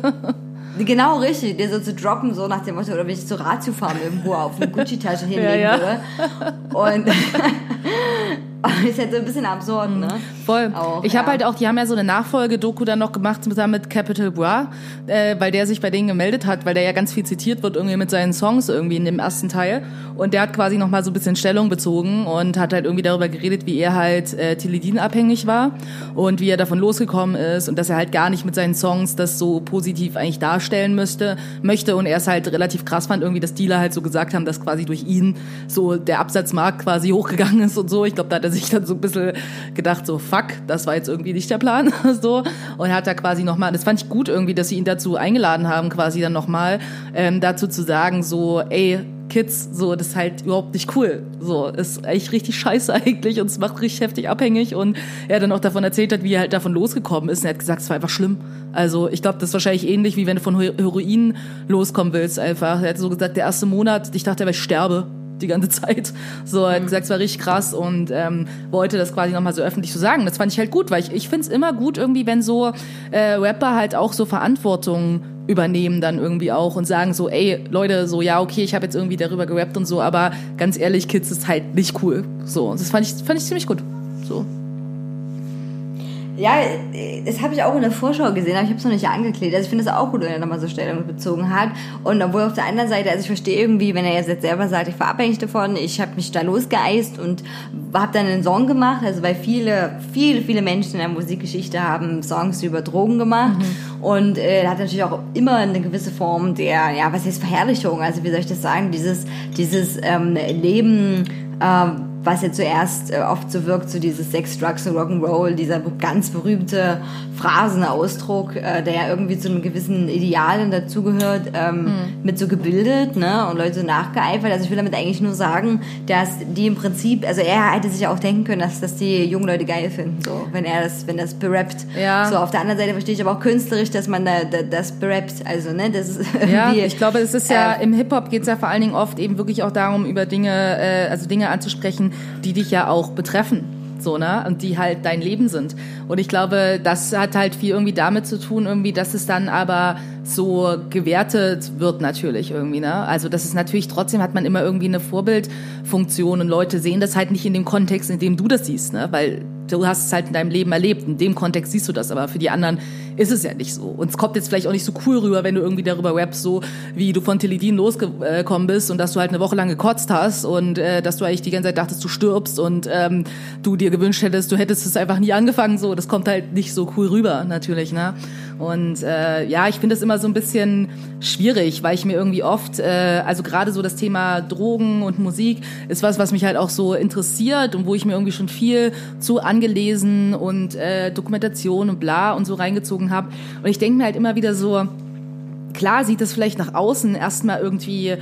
Speaker 1: genau richtig, dir so zu droppen, so nach dem Motto, oder wenn ich zur Ratio fahren irgendwo auf eine Gucci-Tasche hinlegen
Speaker 2: Ja, ja.
Speaker 1: würde. Und ist halt so ein bisschen absurd, ne?
Speaker 2: Voll.
Speaker 1: Auch,
Speaker 2: ich
Speaker 1: ja.
Speaker 2: habe halt auch, die haben ja so eine Nachfolge-Doku dann noch gemacht zusammen mit Capital Bra, äh, weil der sich bei denen gemeldet hat, weil der ja ganz viel zitiert wird irgendwie mit seinen Songs irgendwie in dem ersten Teil. Und der hat quasi noch mal so ein bisschen Stellung bezogen und hat halt irgendwie darüber geredet, wie er halt äh, Teledin abhängig war und wie er davon losgekommen ist und dass er halt gar nicht mit seinen Songs das so positiv eigentlich darstellen müsste, möchte und er es halt relativ krass fand, irgendwie, dass Dealer halt so gesagt haben, dass quasi durch ihn so der Absatzmarkt quasi hochgegangen ist und so. Ich glaube, da hat er sich dann so ein bisschen gedacht, so fuck, das war jetzt irgendwie nicht der Plan, so. Und hat da quasi nochmal, das fand ich gut irgendwie, dass sie ihn dazu eingeladen haben, quasi dann nochmal ähm, dazu zu sagen, so, ey, Kids, so, das ist halt überhaupt nicht cool. So, ist echt richtig scheiße eigentlich und es macht richtig heftig abhängig. Und er dann auch davon erzählt hat, wie er halt davon losgekommen ist. Und er hat gesagt, es war einfach schlimm. Also, ich glaube, das ist wahrscheinlich ähnlich, wie wenn du von He- Heroin loskommen willst, einfach. Er hat so gesagt, der erste Monat, ich dachte, ich sterbe die ganze Zeit. So, er hat gesagt, es war richtig krass und ähm, wollte das quasi nochmal so öffentlich so sagen. Das fand ich halt gut, weil ich, ich finde es immer gut irgendwie, wenn so äh, Rapper halt auch so Verantwortung übernehmen dann irgendwie auch und sagen so, ey, Leute, so, ja, okay, ich habe jetzt irgendwie darüber gerappt und so, aber ganz ehrlich, Kids ist halt nicht cool. So, das fand ich, fand ich ziemlich gut. So.
Speaker 1: Ja, das habe ich auch in der Vorschau gesehen, aber ich habe es noch nicht angeklebt. Also ich finde es auch gut, wenn er nochmal so Stellung bezogen hat. Und obwohl auf der anderen Seite, also ich verstehe irgendwie, wenn er jetzt selber sagt, ich war abhängig davon, ich habe mich da losgeeist und habe dann einen Song gemacht. Also weil viele, viele, viele Menschen in der Musikgeschichte haben Songs über Drogen gemacht. Und äh, hat natürlich auch immer eine gewisse Form der, ja, was heißt Verherrlichung? Also wie soll ich das sagen? Dieses, dieses ähm, Leben... Ähm, was ja zuerst äh, oft so wirkt, so dieses Sex, Drugs und Rock'n'Roll, dieser ganz berühmte Phrasenausdruck, äh, der ja irgendwie zu einem gewissen Idealen dazugehört, ähm, mit so gebildet, ne, und Leute so nachgeeifert. Also ich will damit eigentlich nur sagen, dass die im Prinzip, also er hätte sich auch denken können, dass das die jungen Leute geil finden, so, wenn er das, wenn das berappt.
Speaker 2: Ja.
Speaker 1: So, auf der anderen Seite verstehe ich aber auch künstlerisch, dass man da, da das berappt, also, ne, das ist
Speaker 2: Ja, ich glaube, es ist ja,
Speaker 1: äh,
Speaker 2: im Hip-Hop geht es ja vor allen Dingen oft eben wirklich auch darum, über Dinge, äh, also Dinge anzusprechen, die dich ja auch betreffen. So, ne? Und die halt dein Leben sind. Und ich glaube, das hat halt viel irgendwie damit zu tun, irgendwie, dass es dann aber so gewertet wird natürlich irgendwie, ne? Also das ist natürlich trotzdem hat man immer irgendwie eine Vorbildfunktion und Leute sehen das halt nicht in dem Kontext, in dem du das siehst, ne? Weil du hast es halt in deinem Leben erlebt. In dem Kontext siehst du das, aber für die anderen ist es ja nicht so. Und es kommt jetzt vielleicht auch nicht so cool rüber, wenn du irgendwie darüber rappst, so wie du von Teledin losgekommen bist und dass du halt eine Woche lang gekotzt hast und äh, dass du eigentlich die ganze Zeit dachtest, du stirbst und ähm, du dir gewünscht hättest, du hättest es einfach nie angefangen. So, das kommt halt nicht so cool rüber, natürlich, ne? Und äh, ja, ich finde das immer so ein bisschen schwierig, weil ich mir irgendwie oft, äh, also gerade so das Thema Drogen und Musik ist was, was mich halt auch so interessiert und wo ich mir irgendwie schon viel zu angelesen und äh, Dokumentation und bla und so reingezogen habe. Und ich denke mir halt immer wieder so, klar sieht das vielleicht nach außen erstmal irgendwie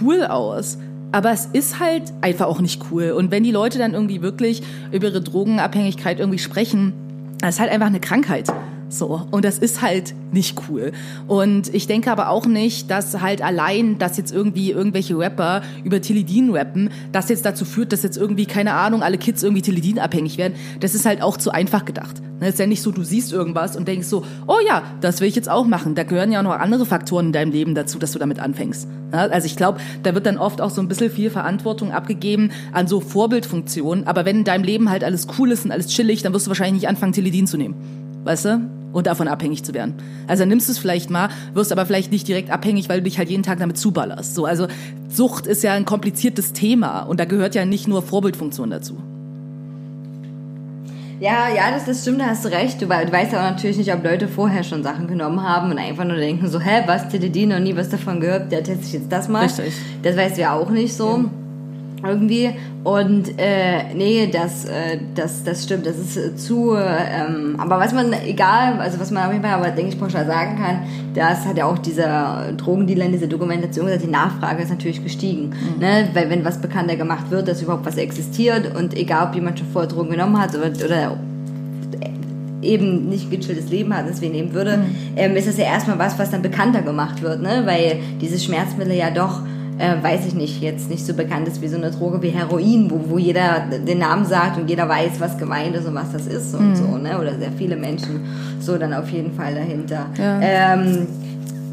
Speaker 2: cool aus. Aber es ist halt einfach auch nicht cool. Und wenn die Leute dann irgendwie wirklich über ihre Drogenabhängigkeit irgendwie sprechen, das ist halt einfach eine Krankheit. So. Und das ist halt nicht cool. Und ich denke aber auch nicht, dass halt allein, dass jetzt irgendwie irgendwelche Rapper über Teledin rappen, das jetzt dazu führt, dass jetzt irgendwie, keine Ahnung, alle Kids irgendwie Teledin abhängig werden. Das ist halt auch zu einfach gedacht. Ne, Es ist ja nicht so, du siehst irgendwas und denkst so, oh ja, das will ich jetzt auch machen. Da gehören ja auch noch andere Faktoren in deinem Leben dazu, dass du damit anfängst. Ja, Also ich glaube, da wird dann oft auch so ein bisschen viel Verantwortung abgegeben an so Vorbildfunktionen. Aber wenn in deinem Leben halt alles cool ist und alles chillig, dann wirst du wahrscheinlich nicht anfangen, Teledin zu nehmen. Weißt du? Und davon abhängig zu werden. Also dann nimmst du es vielleicht mal, wirst aber vielleicht nicht direkt abhängig, weil du dich halt jeden Tag damit zuballerst. So, also Sucht ist ja ein kompliziertes Thema und da gehört ja nicht nur Vorbildfunktion dazu.
Speaker 1: Ja, ja, das, das stimmt, da hast du recht. Du, wei- du weißt aber natürlich nicht, ob Leute vorher schon Sachen genommen haben und einfach nur denken so, hä, was, TDD, noch nie was davon gehört, der testet jetzt das mal.
Speaker 2: Richtig.
Speaker 1: Das weißt du ja auch nicht so. Irgendwie. Und äh, nee, das, äh, das, das stimmt, das ist äh, zu, ähm, aber was man, egal, also was man auf jeden Fall, aber denke ich pauschal sagen kann, das hat ja auch dieser Drogendealer in dieser Dokumentation gesagt, die Nachfrage ist natürlich gestiegen. Ne? Weil wenn was bekannter gemacht wird, dass überhaupt was existiert und egal, ob jemand schon vorher Drogen genommen hat oder, oder eben nicht ein gechilltes Leben hat, das wir nehmen würde, ähm, ist das ja erstmal was, was dann bekannter gemacht wird, ne? Weil dieses Schmerzmittel ja doch, äh, weiß ich nicht, jetzt nicht so bekannt ist wie so eine Droge wie Heroin, wo, wo jeder den Namen sagt und jeder weiß, was gemeint ist und was das ist und so, ne? Oder sehr viele Menschen so dann auf jeden Fall dahinter.
Speaker 2: Ja.
Speaker 1: Ähm,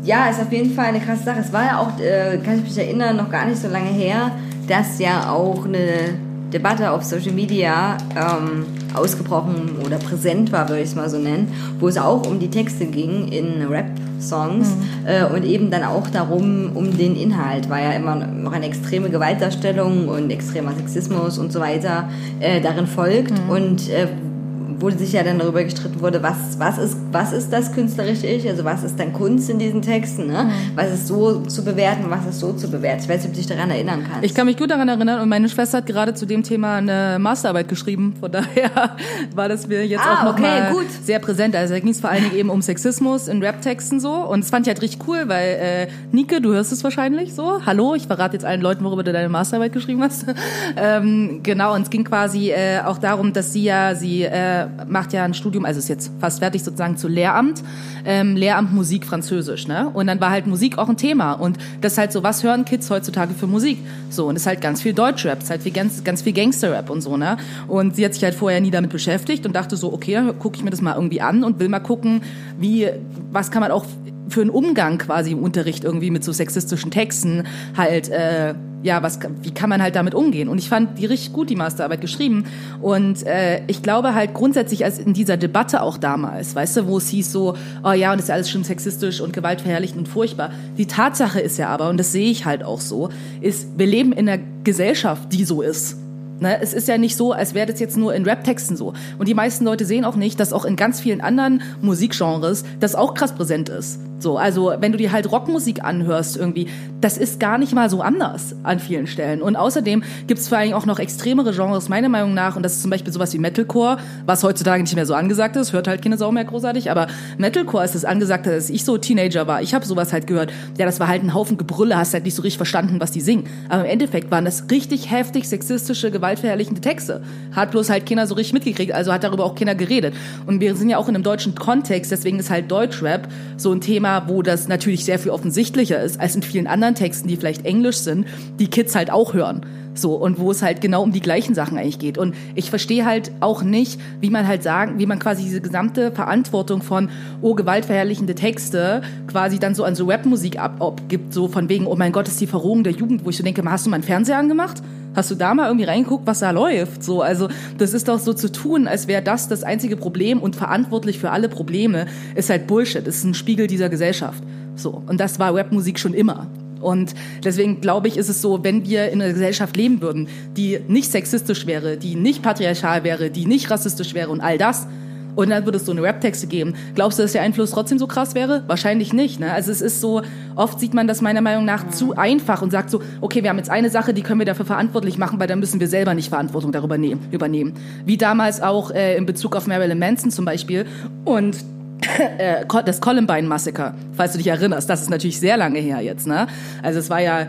Speaker 1: ja, ist auf jeden Fall eine krasse Sache. Es war ja auch, äh, kann ich mich erinnern, noch gar nicht so lange her, dass ja auch eine Debatte auf Social Media ähm, ausgebrochen oder präsent war, würde ich es mal so nennen, wo es auch um die Texte ging in Rap-Songs
Speaker 2: Mhm.
Speaker 1: äh, und eben dann auch darum, um den Inhalt, weil ja immer noch eine extreme Gewaltdarstellung und extremer Sexismus und so weiter äh, darin folgt
Speaker 2: Mhm.
Speaker 1: und äh, wo sich ja dann darüber gestritten wurde, was, was, ist, was ist das künstlerische Ich, also was ist dann Kunst in diesen Texten, ne?
Speaker 2: Mhm.
Speaker 1: was ist so zu bewerten, was ist so zu bewerten. Ich weiß nicht, ob du dich daran erinnern kannst.
Speaker 2: Ich kann mich gut daran erinnern und meine Schwester hat gerade zu dem Thema eine Masterarbeit geschrieben. Von daher war das mir jetzt
Speaker 1: Ah,
Speaker 2: auch noch
Speaker 1: okay,
Speaker 2: sehr präsent. Also da ging es vor allen Dingen eben um Sexismus in Rap-Texten so. Und das fand ich halt richtig cool, weil äh, Nike, du hörst es wahrscheinlich so. Hallo, ich verrate jetzt allen Leuten, worüber du deine Masterarbeit geschrieben hast. ähm, genau, und es ging quasi äh, auch darum, dass sie ja, sie äh, macht ja ein Studium, also ist jetzt fast fertig sozusagen zu Lehramt, ähm, Lehramt Musik Französisch, ne? Und dann war halt Musik auch ein Thema. Und das ist halt so, was hören Kids heutzutage für Musik? So, und es ist halt ganz viel Deutschrap, es ist halt viel, ganz, ganz viel Gangsterrap und so, ne? Und sie hat sich halt vorher nie damit beschäftigt und dachte so, okay, gucke ich mir das mal irgendwie an und will mal gucken, wie, was kann man auch für einen Umgang quasi im Unterricht irgendwie mit so sexistischen Texten halt, äh, ja, was, wie kann man halt damit umgehen? Und ich fand die richtig gut, die Masterarbeit geschrieben. Und äh, ich glaube halt grundsätzlich, als in dieser Debatte auch damals, weißt du, wo es hieß so, oh ja, und ist alles schon sexistisch und gewaltverherrlichend und furchtbar. Die Tatsache ist ja aber, und das sehe ich halt auch so, ist, wir leben in einer Gesellschaft, die so ist. Ne, es ist ja nicht so, als wäre das jetzt nur in Rap-Texten so. Und die meisten Leute sehen auch nicht, dass auch in ganz vielen anderen Musikgenres das auch krass präsent ist. So, also wenn du dir halt Rockmusik anhörst irgendwie, das ist gar nicht mal so anders an vielen Stellen. Und außerdem gibt es vor allem auch noch extremere Genres, meiner Meinung nach, und das ist zum Beispiel sowas wie Metalcore, was heutzutage nicht mehr so angesagt ist, hört halt keine Sau mehr großartig, aber Metalcore ist das angesagt, als ich so Teenager war. Ich habe sowas halt gehört. Ja, das war halt ein Haufen Gebrülle, hast halt nicht so richtig verstanden, was die singen. Aber im Endeffekt waren das richtig heftig sexistische, gewaltverherrlichende Texte. Hat bloß halt keiner so richtig mitgekriegt, also hat darüber auch keiner geredet. Und wir sind ja auch in einem deutschen Kontext, deswegen ist halt Deutschrap so ein Thema, wo das natürlich sehr viel offensichtlicher ist, als in vielen anderen Texten, die vielleicht Englisch sind, die Kids halt auch hören. So, und wo es halt genau um die gleichen Sachen eigentlich geht. Und ich verstehe halt auch nicht, wie man halt sagen, wie man quasi diese gesamte Verantwortung von, oh, gewaltverherrlichende Texte quasi dann so an so Rapmusik ab, abgibt, so von wegen, oh mein Gott, ist die Verrohung der Jugend, wo ich so denke, hast du mal einen Fernseher angemacht? Hast du da mal irgendwie reingeguckt, was da läuft? So, also das ist doch so zu tun, als wäre das das einzige Problem und verantwortlich für alle Probleme ist halt Bullshit. Ist ein Spiegel dieser Gesellschaft. So und das war Rapmusik schon immer. Und deswegen glaube ich, ist es so, wenn wir in einer Gesellschaft leben würden, die nicht sexistisch wäre, die nicht patriarchal wäre, die nicht rassistisch wäre und all das, und dann würde es so eine Rap-Texte geben. Glaubst du, dass der Einfluss trotzdem so krass wäre? Wahrscheinlich nicht. Ne? Also es ist so, oft sieht man das meiner Meinung nach zu einfach und sagt so, okay, wir haben jetzt eine Sache, die können wir dafür verantwortlich machen, weil dann müssen wir selber nicht Verantwortung darüber nehmen, übernehmen. Wie damals auch äh, in Bezug auf Marilyn Manson zum Beispiel. Und äh, das Columbine-Massaker, falls du dich erinnerst, das ist natürlich sehr lange her jetzt. Ne? Also es war ja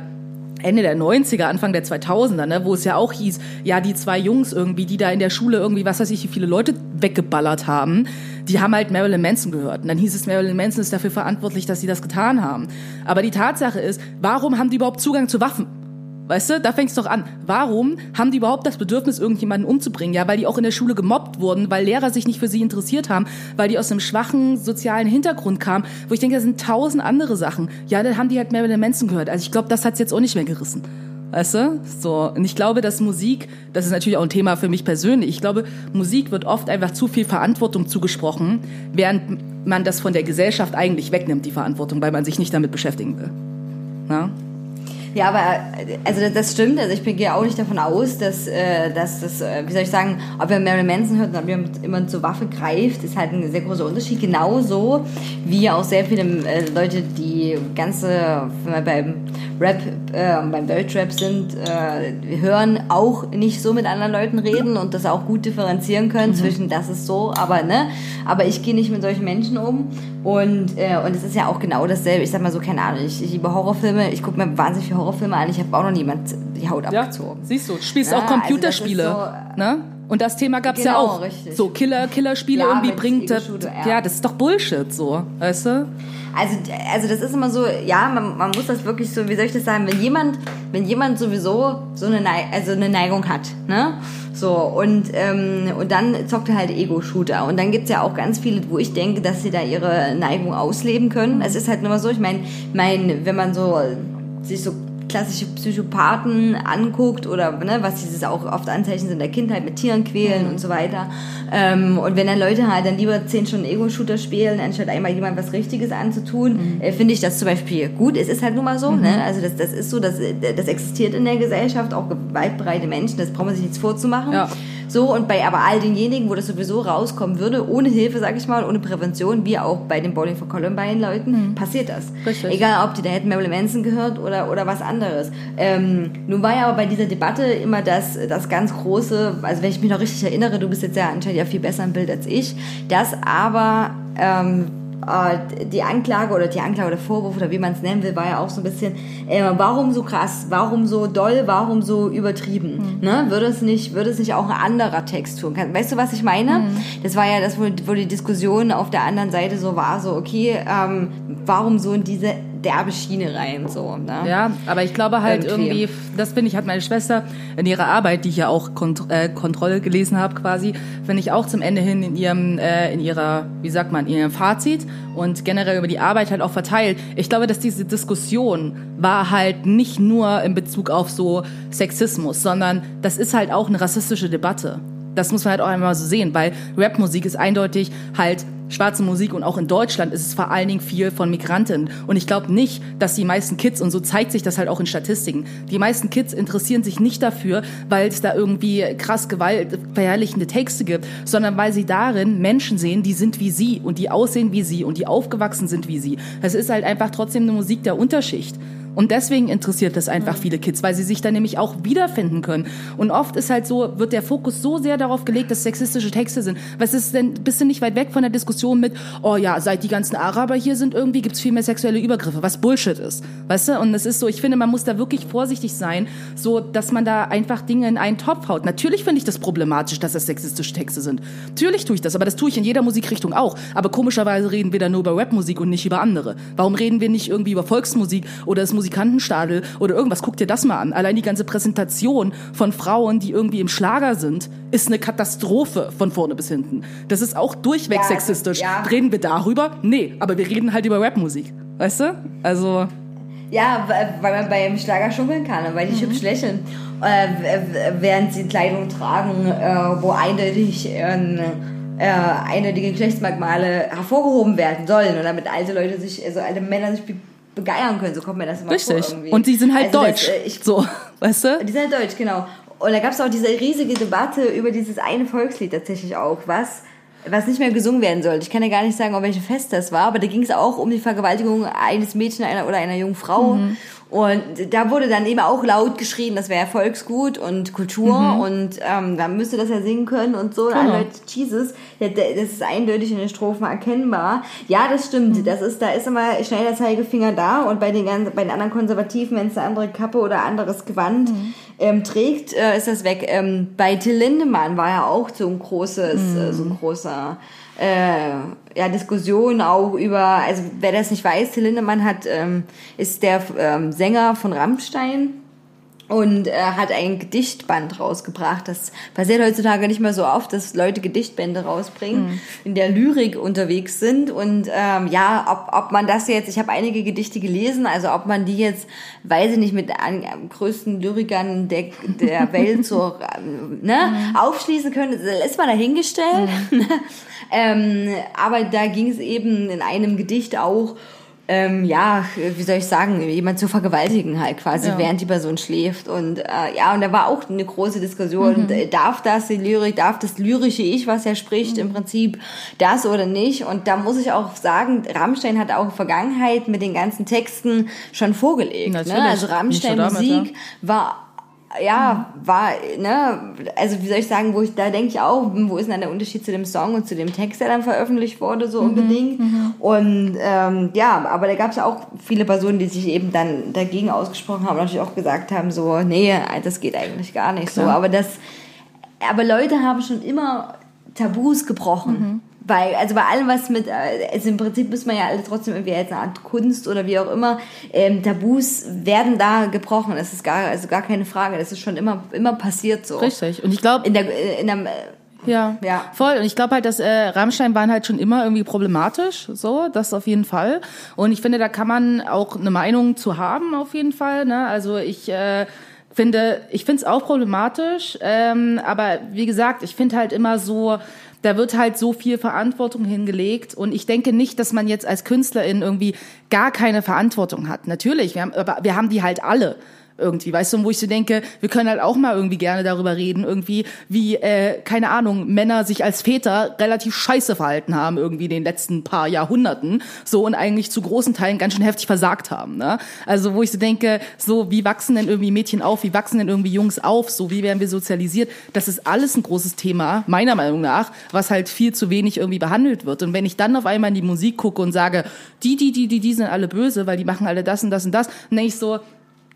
Speaker 2: Ende der 90er, Anfang der 2000er, ne, wo es ja auch hieß, ja, die zwei Jungs irgendwie, die da in der Schule irgendwie, was weiß ich, wie viele Leute weggeballert haben, die haben halt Marilyn Manson gehört. Und dann hieß es, Marilyn Manson ist dafür verantwortlich, dass sie das getan haben. Aber die Tatsache ist, warum haben die überhaupt Zugang zu Waffen? Weißt du, da fängt's doch an. Warum haben die überhaupt das Bedürfnis, irgendjemanden umzubringen? Ja, weil die auch in der Schule gemobbt wurden, weil Lehrer sich nicht für sie interessiert haben, weil die aus einem schwachen sozialen Hintergrund kamen, wo ich denke, das sind tausend andere Sachen. Ja, dann haben die halt Marilyn Manson gehört. Also ich glaube, das hat's jetzt auch nicht mehr gerissen. Weißt du? So. Und ich glaube, dass Musik, das ist natürlich auch ein Thema für mich persönlich, ich glaube, Musik wird oft einfach zu viel Verantwortung zugesprochen, während man das von der Gesellschaft eigentlich wegnimmt, die Verantwortung, weil man sich nicht damit beschäftigen will. Na?
Speaker 1: Ja, aber also das- stimmt. Also ich gehe auch nicht davon aus, dass, äh, dass das, äh, wie soll ich sagen, ob ihr Marilyn Manson hört oder ob jemand immer zur Waffe greift, ist halt ein sehr großer Unterschied. Genauso wie auch sehr viele äh, Leute, die ganze, wenn wir beim Rap, äh, beim Deutschrap sind, äh, hören, auch nicht so mit anderen Leuten reden und das auch gut differenzieren können zwischen das ist so, aber ne, aber ich gehe nicht mit solchen Menschen um und äh, und es ist ja auch genau dasselbe. Ich sag mal so, keine Ahnung, ich, ich liebe Horrorfilme, ich gucke mir wahnsinnig viele Horrorfilme an, ich habe auch noch niemand die Haut
Speaker 2: Ja,
Speaker 1: abgezogen.
Speaker 2: siehst du, du spielst
Speaker 1: Ja,
Speaker 2: auch
Speaker 1: also
Speaker 2: Computerspiele.
Speaker 1: ist so,
Speaker 2: ne? Und das Thema gab's ja
Speaker 1: Genau,
Speaker 2: auch.
Speaker 1: richtig.
Speaker 2: So Killer, Killerspiele
Speaker 1: Ja,
Speaker 2: irgendwie bringt. Das, ja.
Speaker 1: ja.
Speaker 2: das ist doch Bullshit, so, weißt du?
Speaker 1: Also, also das ist immer so, ja, man, man muss das wirklich so, wie soll ich das sagen, wenn jemand, wenn jemand sowieso so eine, Nei also eine Neigung hat, ne? So, und, ähm, und dann zockt er halt Ego-Shooter. Und dann gibt's ja auch ganz viele, wo ich denke, dass sie da ihre Neigung ausleben können. Es ist halt nur mal so, ich meine, mein, wenn man so sich so klassische Psychopathen anguckt oder ne, was dieses auch oft Anzeichen sind der Kindheit mit Tieren quälen
Speaker 2: Mhm.
Speaker 1: und so weiter. Ähm, und wenn dann Leute halt dann lieber zehn Stunden Ego-Shooter spielen, anstatt einmal jemand was Richtiges anzutun,
Speaker 2: Mhm.
Speaker 1: äh, finde ich das zum Beispiel gut. Es ist halt nun mal so, ne? Also das, das ist so, das, das existiert in der Gesellschaft, auch gewaltbereite Menschen, das braucht man sich nichts vorzumachen.
Speaker 2: Ja.
Speaker 1: So, und bei aber all denjenigen, wo das sowieso rauskommen würde, ohne Hilfe, sag ich mal, ohne Prävention, wie auch bei den Bowling for Columbine-Leuten, passiert das.
Speaker 2: Richtig.
Speaker 1: Egal, ob die da hätten Marilyn Manson gehört oder, oder was anderes. Ähm, nun war ja aber bei dieser Debatte immer das, das ganz große, also wenn ich mich noch richtig erinnere, du bist jetzt ja anscheinend ja viel besser im Bild als ich, dass aber ähm, äh, die Anklage oder die Anklage oder Vorwurf oder wie man es nennen will, war ja auch so ein bisschen, äh, warum so krass, warum so doll, warum so übertrieben? Ne? Würde es nicht, würde es nicht auch ein anderer Text tun? Weißt du, was ich meine? Das war ja das, wo, wo die Diskussion auf der anderen Seite so war, so okay, ähm, warum so in diese derbe Schiene rein, so. Ne?
Speaker 2: Ja, aber ich glaube halt
Speaker 1: Irgendwie.
Speaker 2: irgendwie, das finde ich, hat meine Schwester in ihrer Arbeit, die ich ja auch Kont äh, Kontrolle gelesen habe quasi, finde ich auch zum Ende hin in ihrem, äh, in ihrer, wie sagt man, in ihrem Fazit und generell über die Arbeit halt auch verteilt. Ich glaube, dass diese Diskussion war halt nicht nur in Bezug auf so Sexismus, sondern das ist halt auch eine rassistische Debatte. Das muss man halt auch einmal so sehen, weil Rapmusik ist eindeutig halt schwarze Musik und auch in Deutschland ist es vor allen Dingen viel von Migranten. Und ich glaube nicht, dass die meisten Kids, und so zeigt sich das halt auch in Statistiken, die meisten Kids interessieren sich nicht dafür, weil es da irgendwie krass gewaltverherrlichende Texte gibt, sondern weil sie darin Menschen sehen, die sind wie sie und die aussehen wie sie und die aufgewachsen sind wie sie. Es ist halt einfach trotzdem eine Musik der Unterschicht. Und deswegen interessiert das einfach viele Kids, weil sie sich da nämlich auch wiederfinden können. Und oft ist halt so, wird der Fokus so sehr darauf gelegt, dass sexistische Texte sind. Was ist denn, bist du nicht weit weg von der Diskussion mit, oh ja, seit die ganzen Araber hier sind, irgendwie gibt's viel mehr sexuelle Übergriffe, was Bullshit ist. Weißt du? Und es ist so, ich finde, man muss da wirklich vorsichtig sein, so, dass man da einfach Dinge in einen Topf haut. Natürlich finde ich das problematisch, dass das sexistische Texte sind. Natürlich tue ich das, aber das tue ich in jeder Musikrichtung auch. Aber komischerweise reden wir da nur über Rapmusik und nicht über andere. Warum reden wir nicht irgendwie über Volksmusik oder das Musikantenstadel oder irgendwas? Guck dir das mal an. Allein die ganze Präsentation von Frauen, die irgendwie im Schlager sind, ist eine Katastrophe von vorne bis hinten. Das ist auch durchweg
Speaker 1: Ja,
Speaker 2: sexistisch.
Speaker 1: ja.
Speaker 2: Reden wir darüber? Nee, aber wir reden halt über Rapmusik. Weißt du? Also,
Speaker 1: Ja, weil man beim Schlager schummeln kann und weil die hübsch lächeln, äh, während sie Kleidung tragen, äh, wo eindeutig äh, äh, eindeutige Geschlechtsmerkmale hervorgehoben werden sollen und damit alte Leute sich, also alte Männer sich begeiern können, so kommt mir das immer
Speaker 2: richtig.
Speaker 1: vor irgendwie.
Speaker 2: Und die sind halt
Speaker 1: Also das,
Speaker 2: deutsch.
Speaker 1: äh, ich,
Speaker 2: so, weißt du?
Speaker 1: die sind halt deutsch, genau. Und da gab es auch diese riesige Debatte über dieses eine Volkslied tatsächlich auch, was, was nicht mehr gesungen werden sollte. Ich kann ja gar nicht sagen, auf welchem Fest das war, aber da ging es auch um die Vergewaltigung eines Mädchen einer, oder einer jungen Frau.
Speaker 2: Mhm.
Speaker 1: Und da wurde dann eben auch laut geschrien, das wäre Volksgut und Kultur
Speaker 2: Mhm.
Speaker 1: und ähm, da müsste das ja singen können und so. Alle Leute, Jesus, das das ist eindeutig in den Strophen erkennbar. Ja, das stimmt.
Speaker 2: Mhm.
Speaker 1: Das ist, da ist immer schnell der Zeigefinger da und bei den, ganzen, bei den anderen Konservativen, wenn es eine andere Kappe oder anderes Gewand
Speaker 2: Mhm.
Speaker 1: ähm, trägt, äh, ist das weg. Ähm, bei Till Lindemann war ja auch so ein großes, äh, so ein großer äh, ja, Diskussion auch über, also wer das nicht weiß, Till Lindemann hat, ähm, ist der ähm, Sänger von Rammstein und äh, hat ein Gedichtband rausgebracht. Das passiert heutzutage nicht mehr so oft, dass Leute Gedichtbände rausbringen, in der Lyrik unterwegs sind. Und ähm, ja, ob, ob man das jetzt, ich habe einige Gedichte gelesen, also ob man die jetzt, weiß ich nicht, mit an, größten Lyrikern der, der Welt so ähm, ne, aufschließen könnte, das ist mal dahingestellt. ähm, aber da ging es eben in einem Gedicht auch ähm, ja, wie soll ich sagen, jemand zu vergewaltigen halt quasi,
Speaker 2: Ja.
Speaker 1: während die Person schläft. Und äh, ja, und da war auch eine große Diskussion,
Speaker 2: Mhm.
Speaker 1: äh, darf das die Lyrik, darf das lyrische Ich, was er spricht,
Speaker 2: Mhm.
Speaker 1: im Prinzip das oder nicht? Und da muss ich auch sagen, Rammstein hat auch Vergangenheit mit den ganzen Texten schon vorgelegt. Ne? Also Rammstein Musik war ja, war, ne, also wie soll ich sagen, wo ich, da denke ich auch, wo ist denn dann der Unterschied zu dem Song und zu dem Text, der dann veröffentlicht wurde, so unbedingt. Und ähm, ja, aber da gab es ja auch viele Personen, die sich eben dann dagegen ausgesprochen haben und natürlich auch gesagt haben, so, nee, das geht eigentlich gar nicht so.
Speaker 2: Klar.
Speaker 1: Aber das, aber Leute haben schon immer Tabus gebrochen. Weil, also bei allem, was mit, äh, also im Prinzip müssen wir ja alle trotzdem irgendwie als eine Art Kunst oder wie auch immer, ähm, Tabus werden da gebrochen. Das ist gar, also gar keine Frage. Das ist schon immer, immer passiert so.
Speaker 2: Richtig. Und ich glaube,
Speaker 1: In der, in der,
Speaker 2: Ja,
Speaker 1: Ja.
Speaker 2: voll. Und ich glaube halt, dass äh, Rammstein waren halt schon immer irgendwie problematisch, so, das auf jeden Fall. Und ich finde, da kann man auch eine Meinung zu haben, auf jeden Fall. Ne? Also ich äh, finde, ich finde es auch problematisch, ähm, aber wie gesagt, ich finde halt immer so, da wird halt so viel Verantwortung hingelegt und ich denke nicht, dass man jetzt als Künstlerin irgendwie gar keine Verantwortung hat. Natürlich, wir haben, aber wir haben die halt alle irgendwie, weißt du, wo ich so denke, wir können halt auch mal irgendwie gerne darüber reden, irgendwie, wie, äh, keine Ahnung, Männer sich als Väter relativ scheiße verhalten haben, irgendwie in den letzten paar Jahrhunderten, so, und eigentlich zu großen Teilen ganz schön heftig versagt haben, ne? Also, wo ich so denke, so, wie wachsen denn irgendwie Mädchen auf, wie wachsen denn irgendwie Jungs auf, so, wie werden wir sozialisiert? Das ist alles ein großes Thema, meiner Meinung nach, was halt viel zu wenig irgendwie behandelt wird. Und wenn ich dann auf einmal in die Musik gucke und sage, die, die, die, die, die sind alle böse, weil die machen alle das und das und das, dann denke ich so,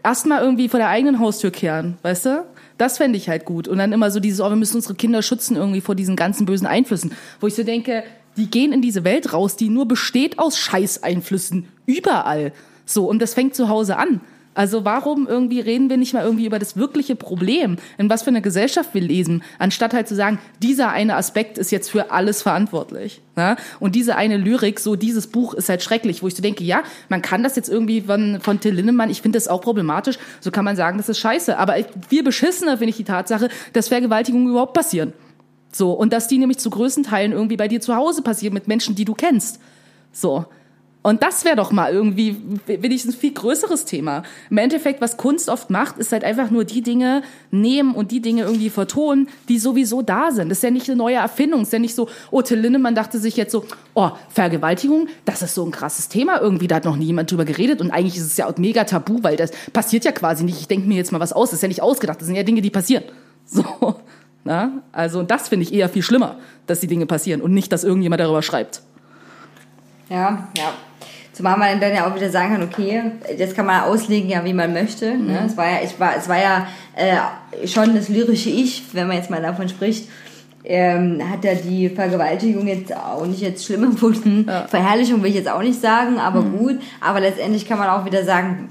Speaker 2: erstmal irgendwie vor der eigenen Haustür kehren, weißt du? Das fände ich halt gut. Und dann immer so dieses, oh, wir müssen unsere Kinder schützen irgendwie vor diesen ganzen bösen Einflüssen. Wo ich so denke, die gehen in diese Welt raus, die nur besteht aus Scheißeinflüssen. Überall. So, und das fängt zu Hause an. Also warum irgendwie reden wir nicht mal irgendwie über das wirkliche Problem, in was für einer Gesellschaft wir lesen, anstatt halt zu sagen, dieser eine Aspekt ist jetzt für alles verantwortlich. Ne? Und diese eine Lyrik, so dieses Buch ist halt schrecklich, wo ich so denke, ja, man kann das jetzt irgendwie von, von Till Lindemann, ich finde das auch problematisch, so kann man sagen, das ist scheiße. Aber viel beschissener finde ich die Tatsache, dass Vergewaltigungen überhaupt passieren. So, und dass die nämlich zu größten Teilen irgendwie bei dir zu Hause passieren mit Menschen, die du kennst. So. Und das wäre doch mal irgendwie wenigstens ein viel größeres Thema. Im Endeffekt, was Kunst oft macht, ist halt einfach nur die Dinge nehmen und die Dinge irgendwie vertonen, die sowieso da sind. Das ist ja nicht eine neue Erfindung. Das ist ja nicht so, oh, Till Lindemann dachte sich jetzt so, oh, Vergewaltigung, das ist so ein krasses Thema irgendwie, da hat noch nie jemand drüber geredet und eigentlich ist es ja auch mega tabu, weil das passiert ja quasi nicht. Ich denke mir jetzt mal was aus, das ist ja nicht ausgedacht, das sind ja Dinge, die passieren. So, na? Also das finde ich eher viel schlimmer, dass die Dinge passieren und nicht, dass irgendjemand darüber schreibt.
Speaker 1: Ja, ja. Zumal man dann ja auch wieder sagen kann, okay, das kann man auslegen, ja, wie man möchte. Ne? Es war ja, ich war, es war ja äh, schon das lyrische Ich, wenn man jetzt mal davon spricht, ähm, hat er die Vergewaltigung jetzt auch nicht jetzt schlimm empfunden. Verherrlichung will ich jetzt auch nicht sagen, aber gut. Aber letztendlich kann man auch wieder sagen,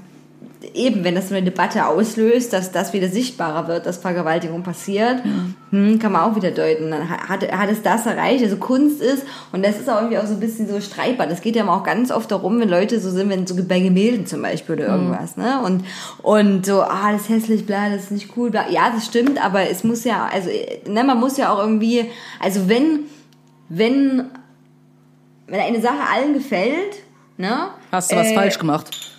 Speaker 1: eben, wenn das so eine Debatte auslöst, dass das wieder sichtbarer wird, dass Vergewaltigung passiert, hm, kann man auch wieder deuten. Dann hat, hat es das erreicht, also Kunst ist, und das ist auch irgendwie auch so ein bisschen so streitbar. Das geht ja auch ganz oft darum, wenn Leute so sind, wenn so bei Gemälden zum Beispiel oder irgendwas, ne? Und, und so, ah, das ist hässlich, bla, das ist nicht cool, bla. Ja, das stimmt, aber es muss ja, also, ne, man muss ja auch irgendwie, also wenn, wenn, wenn eine Sache allen gefällt, ne?
Speaker 2: Hast du was
Speaker 1: äh,
Speaker 2: falsch gemacht?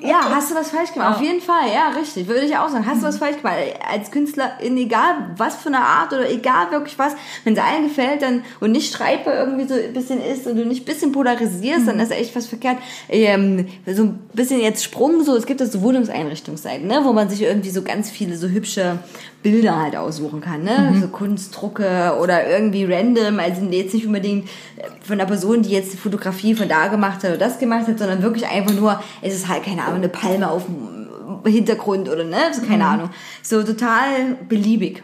Speaker 1: Ja, hast du was falsch gemacht? Auf jeden Fall, ja, richtig. Würde ich auch sagen. Hast du was falsch gemacht? Als Künstler, in egal was für eine Art oder egal wirklich was, wenn es allen gefällt dann und nicht streitbar irgendwie so ein bisschen ist und du nicht ein bisschen polarisierst, dann ist echt was verkehrt. Ähm, so ein bisschen jetzt Sprung, so, es gibt das so Wohnungseinrichtungsseiten, ne, wo man sich irgendwie so ganz viele so hübsche Bilder halt aussuchen kann, ne? So Kunstdrucke oder irgendwie random, also jetzt nicht unbedingt von einer Person, die jetzt die Fotografie von da gemacht hat oder das gemacht hat, sondern wirklich einfach nur, es ist halt, keine Ahnung, eine Palme auf dem Hintergrund oder ne, so, keine Ahnung. So total beliebig.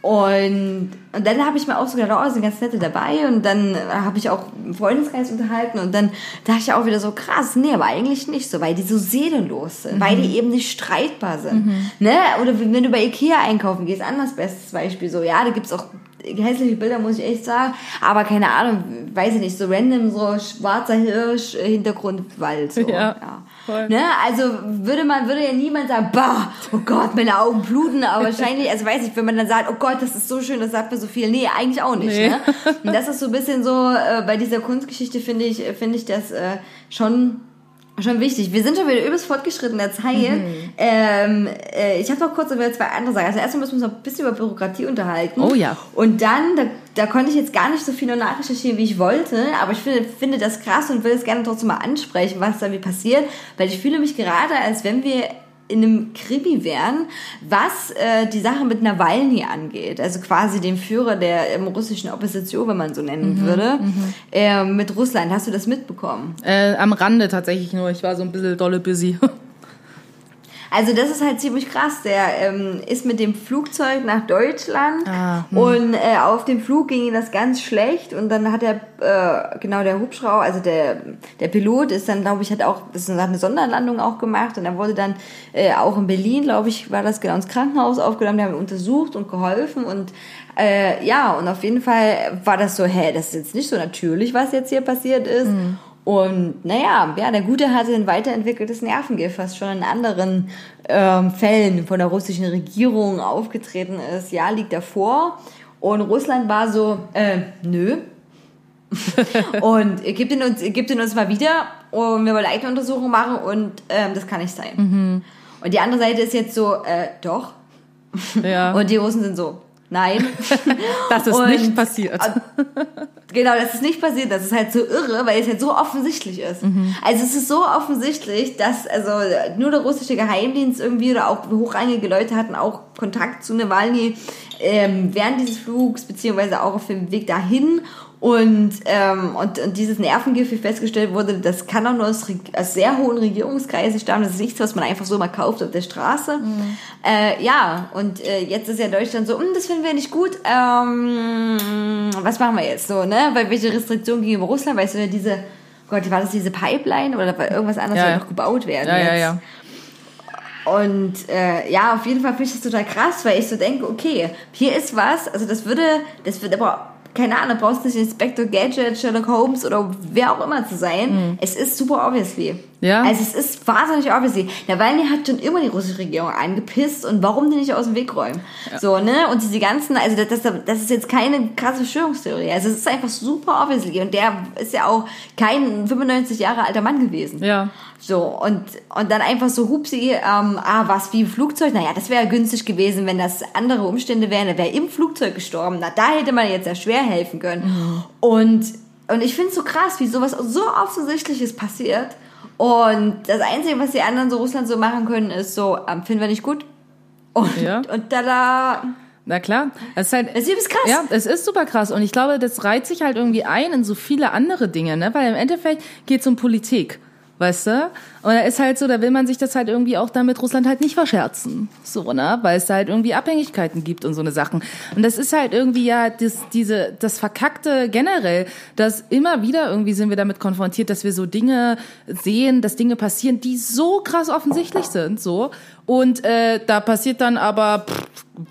Speaker 1: Und, und dann habe ich mir auch so gedacht, oh, sind ganz nette dabei. Und dann habe ich auch einen Freundeskreis unterhalten. Und dann dachte ich auch wieder so, krass, nee, aber eigentlich nicht so, weil die so seelenlos sind, weil die eben nicht streitbar sind. Ne? Oder wenn du bei Ikea einkaufen gehst, anders bestes Beispiel so, ja, da gibt's auch hässliche Bilder, muss ich echt sagen. Aber keine Ahnung, weiß ich nicht, so random, so schwarzer Hirsch, Hintergrund, Wald. So,
Speaker 2: Ja,
Speaker 1: ja.
Speaker 2: Voll.
Speaker 1: Ne? Also würde man, würde ja niemand sagen, bah, oh Gott, meine Augen bluten, aber wahrscheinlich, also weiß ich, wenn man dann sagt, oh Gott, das ist so schön, das sagt mir so viel. Nee, eigentlich auch nicht.
Speaker 2: Nee.
Speaker 1: Ne? Und das ist so ein bisschen so, äh, bei dieser Kunstgeschichte finde ich, finde ich das äh, schon Schon wichtig. Wir sind schon wieder übelst fortgeschritten in der Zeit.
Speaker 2: Mhm.
Speaker 1: Ähm, äh, ich habe noch kurz über zwei andere Sachen. Also erstmal müssen wir uns noch ein bisschen über Bürokratie unterhalten.
Speaker 2: Oh ja.
Speaker 1: Und dann, da, da konnte ich jetzt gar nicht so viel noch nachrecherchieren, wie ich wollte, aber ich finde, finde das krass und will es gerne trotzdem mal ansprechen, was da wie passiert, weil ich fühle mich gerade, als wenn wir in einem Krimi wären, was äh, die Sache mit Nawalny angeht, also quasi dem Führer der ähm, russischen Opposition, wenn man so nennen würde, äh, mit Russland. Hast du das mitbekommen?
Speaker 2: Äh, am Rande tatsächlich nur. Ich war so ein bisschen dolle busy.
Speaker 1: Also das ist halt ziemlich krass. Der ähm, ist mit dem Flugzeug nach Deutschland
Speaker 2: Ah, hm.
Speaker 1: und äh, auf dem Flug ging ihm das ganz schlecht und dann hat er, äh, genau der Hubschrauber, also der, der Pilot ist dann, glaube ich, hat auch ist eine Sonderlandung auch gemacht und er wurde dann äh, auch in Berlin, glaube ich, war das genau ins Krankenhaus aufgenommen, die haben ihn untersucht und geholfen und äh, ja, und auf jeden Fall war das so, hä, das ist jetzt nicht so natürlich, was jetzt hier passiert ist. Und naja, ja, der Gute hatte ein weiterentwickeltes Nervengift, was schon in anderen ähm, Fällen von der russischen Regierung aufgetreten ist. Ja, liegt davor. Und Russland war so, äh, nö. und gebt ihn uns, gebt ihn uns mal wieder und wir wollen eine Untersuchung machen und ähm, das kann nicht sein. Und die andere Seite ist jetzt so, äh, doch.
Speaker 2: Ja.
Speaker 1: Und die Russen sind so, nein.
Speaker 2: das ist
Speaker 1: Und-
Speaker 2: nicht passiert.
Speaker 1: Genau, das ist nicht passiert. Das ist halt so irre, weil es halt so offensichtlich ist. Also es ist so offensichtlich, dass also nur der russische Geheimdienst irgendwie oder auch hochrangige Leute hatten auch Kontakt zu Nawalny ähm, während dieses Flugs beziehungsweise auch auf dem Weg dahin. Und, ähm, und, und dieses Nervengift, wie festgestellt wurde, das kann auch nur aus, aus sehr hohen Regierungskreisen stammen. Das ist nichts, was man einfach so mal kauft auf der Straße. Äh, ja, und äh, jetzt ist ja Deutschland so, "Hm, das finden wir nicht gut. Ähm, was machen wir jetzt so, ne? Weil welche Restriktionen gegenüber Russland, weißt du, diese, Gott, war das diese Pipeline oder war irgendwas anderes
Speaker 2: Ja, ja.
Speaker 1: noch gebaut werden?
Speaker 2: ja, ja,
Speaker 1: jetzt?
Speaker 2: ja.
Speaker 1: Und äh, ja, auf jeden Fall finde ich das total krass, weil ich so denke, okay, hier ist was, also das würde, das wird aber, keine Ahnung, brauchst nicht Inspector Gadget, Sherlock Holmes oder wer auch immer zu sein. Es ist super obviously.
Speaker 2: Mhm. Ja.
Speaker 1: Also es ist wahnsinnig obviously. Nawalny hat schon immer die russische Regierung angepisst und warum die nicht aus dem Weg räumen? So, ne? Und diese ganzen, also das, das, das ist jetzt keine krasse Verschwörungstheorie. Also es ist einfach super obviously. Und der ist ja auch kein 95 Jahre alter Mann gewesen.
Speaker 2: Ja.
Speaker 1: So, und, und dann einfach so, hupsi, ähm, ah, was wie im Flugzeug? Naja, das wäre günstig gewesen, wenn das andere Umstände wären. Er wäre im Flugzeug gestorben. Na, da hätte man jetzt ja schwer helfen können. Und, und ich finde es so krass, wie sowas so offensichtliches passiert. Und das Einzige, was die anderen so Russland so machen können, ist so, ähm, finden wir nicht gut. Und,
Speaker 2: Ja.
Speaker 1: und da, da,
Speaker 2: Na klar. Das ist halt,
Speaker 1: das ist krass.
Speaker 2: Ja, es ist super krass. Und ich glaube, das reiht sich halt irgendwie ein in so viele andere Dinge, ne? Weil im Endeffekt geht es um Politik. Weißt du? Und da ist halt so, da will man sich das halt irgendwie auch dann mit Russland halt nicht verscherzen. So, ne? Weil es da halt irgendwie Abhängigkeiten gibt und so eine Sachen. Und das ist halt irgendwie ja das, diese, das Verkackte generell, dass immer wieder irgendwie sind wir damit konfrontiert, dass wir so Dinge sehen, dass Dinge passieren, die so krass offensichtlich sind, so. Und äh, da passiert dann aber pff,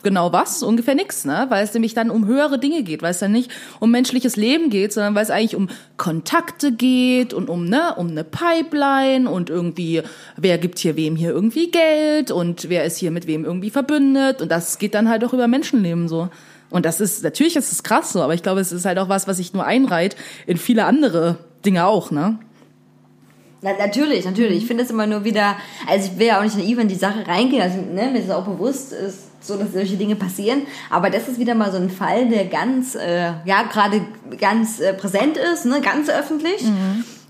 Speaker 2: genau was? Ungefähr nix, ne? Weil es nämlich dann um höhere Dinge geht, weil es dann nicht um menschliches Leben geht, sondern weil es eigentlich um Kontakte geht und um ne, um eine Pipeline und irgendwie wer gibt hier wem hier irgendwie Geld und wer ist hier mit wem irgendwie verbündet und das geht dann halt auch über Menschenleben so. Und das ist natürlich ist es krass so, aber ich glaube, es ist halt auch was, was sich nur einreiht in viele andere Dinge auch, ne?
Speaker 1: Na, natürlich, natürlich. Ich finde es immer nur wieder, also ich will ja auch nicht naiv in die Sache reingehen, also ne, mir ist auch bewusst ist, so dass solche Dinge passieren, aber das ist wieder mal so ein Fall, der ganz, äh, ja, gerade ganz äh, präsent ist, ne, ganz öffentlich.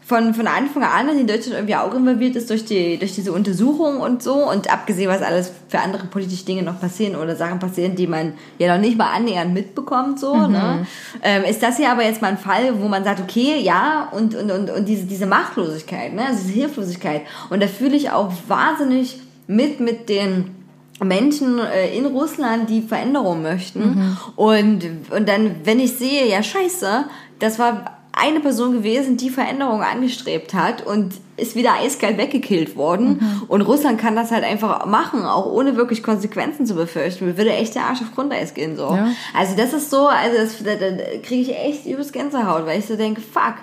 Speaker 1: Von, von Anfang an in Deutschland irgendwie auch involviert ist durch, die, durch diese Untersuchung und so und abgesehen, was alles für andere politische Dinge noch passieren oder Sachen passieren, die man ja noch nicht mal annähernd mitbekommt, so, ne? Ähm, ist das hier aber jetzt mal ein Fall, wo man sagt, okay, ja, und, und, und, und diese, diese Machtlosigkeit, ne, also diese Hilflosigkeit. Und da fühle ich auch wahnsinnig mit, mit den Menschen äh, in Russland, die Veränderungen möchten. Und, und dann, wenn ich sehe, ja, scheiße, das war eine Person gewesen, die Veränderungen angestrebt hat und ist wieder eiskalt weggekillt worden. Und Russland kann das halt einfach machen, auch ohne wirklich Konsequenzen zu befürchten. Mir würde echt der Arsch auf Grundeis gehen, so.
Speaker 2: Ja.
Speaker 1: Also das ist so, also das, da, da kriege ich echt übelst Gänsehaut, weil ich so denke, fuck.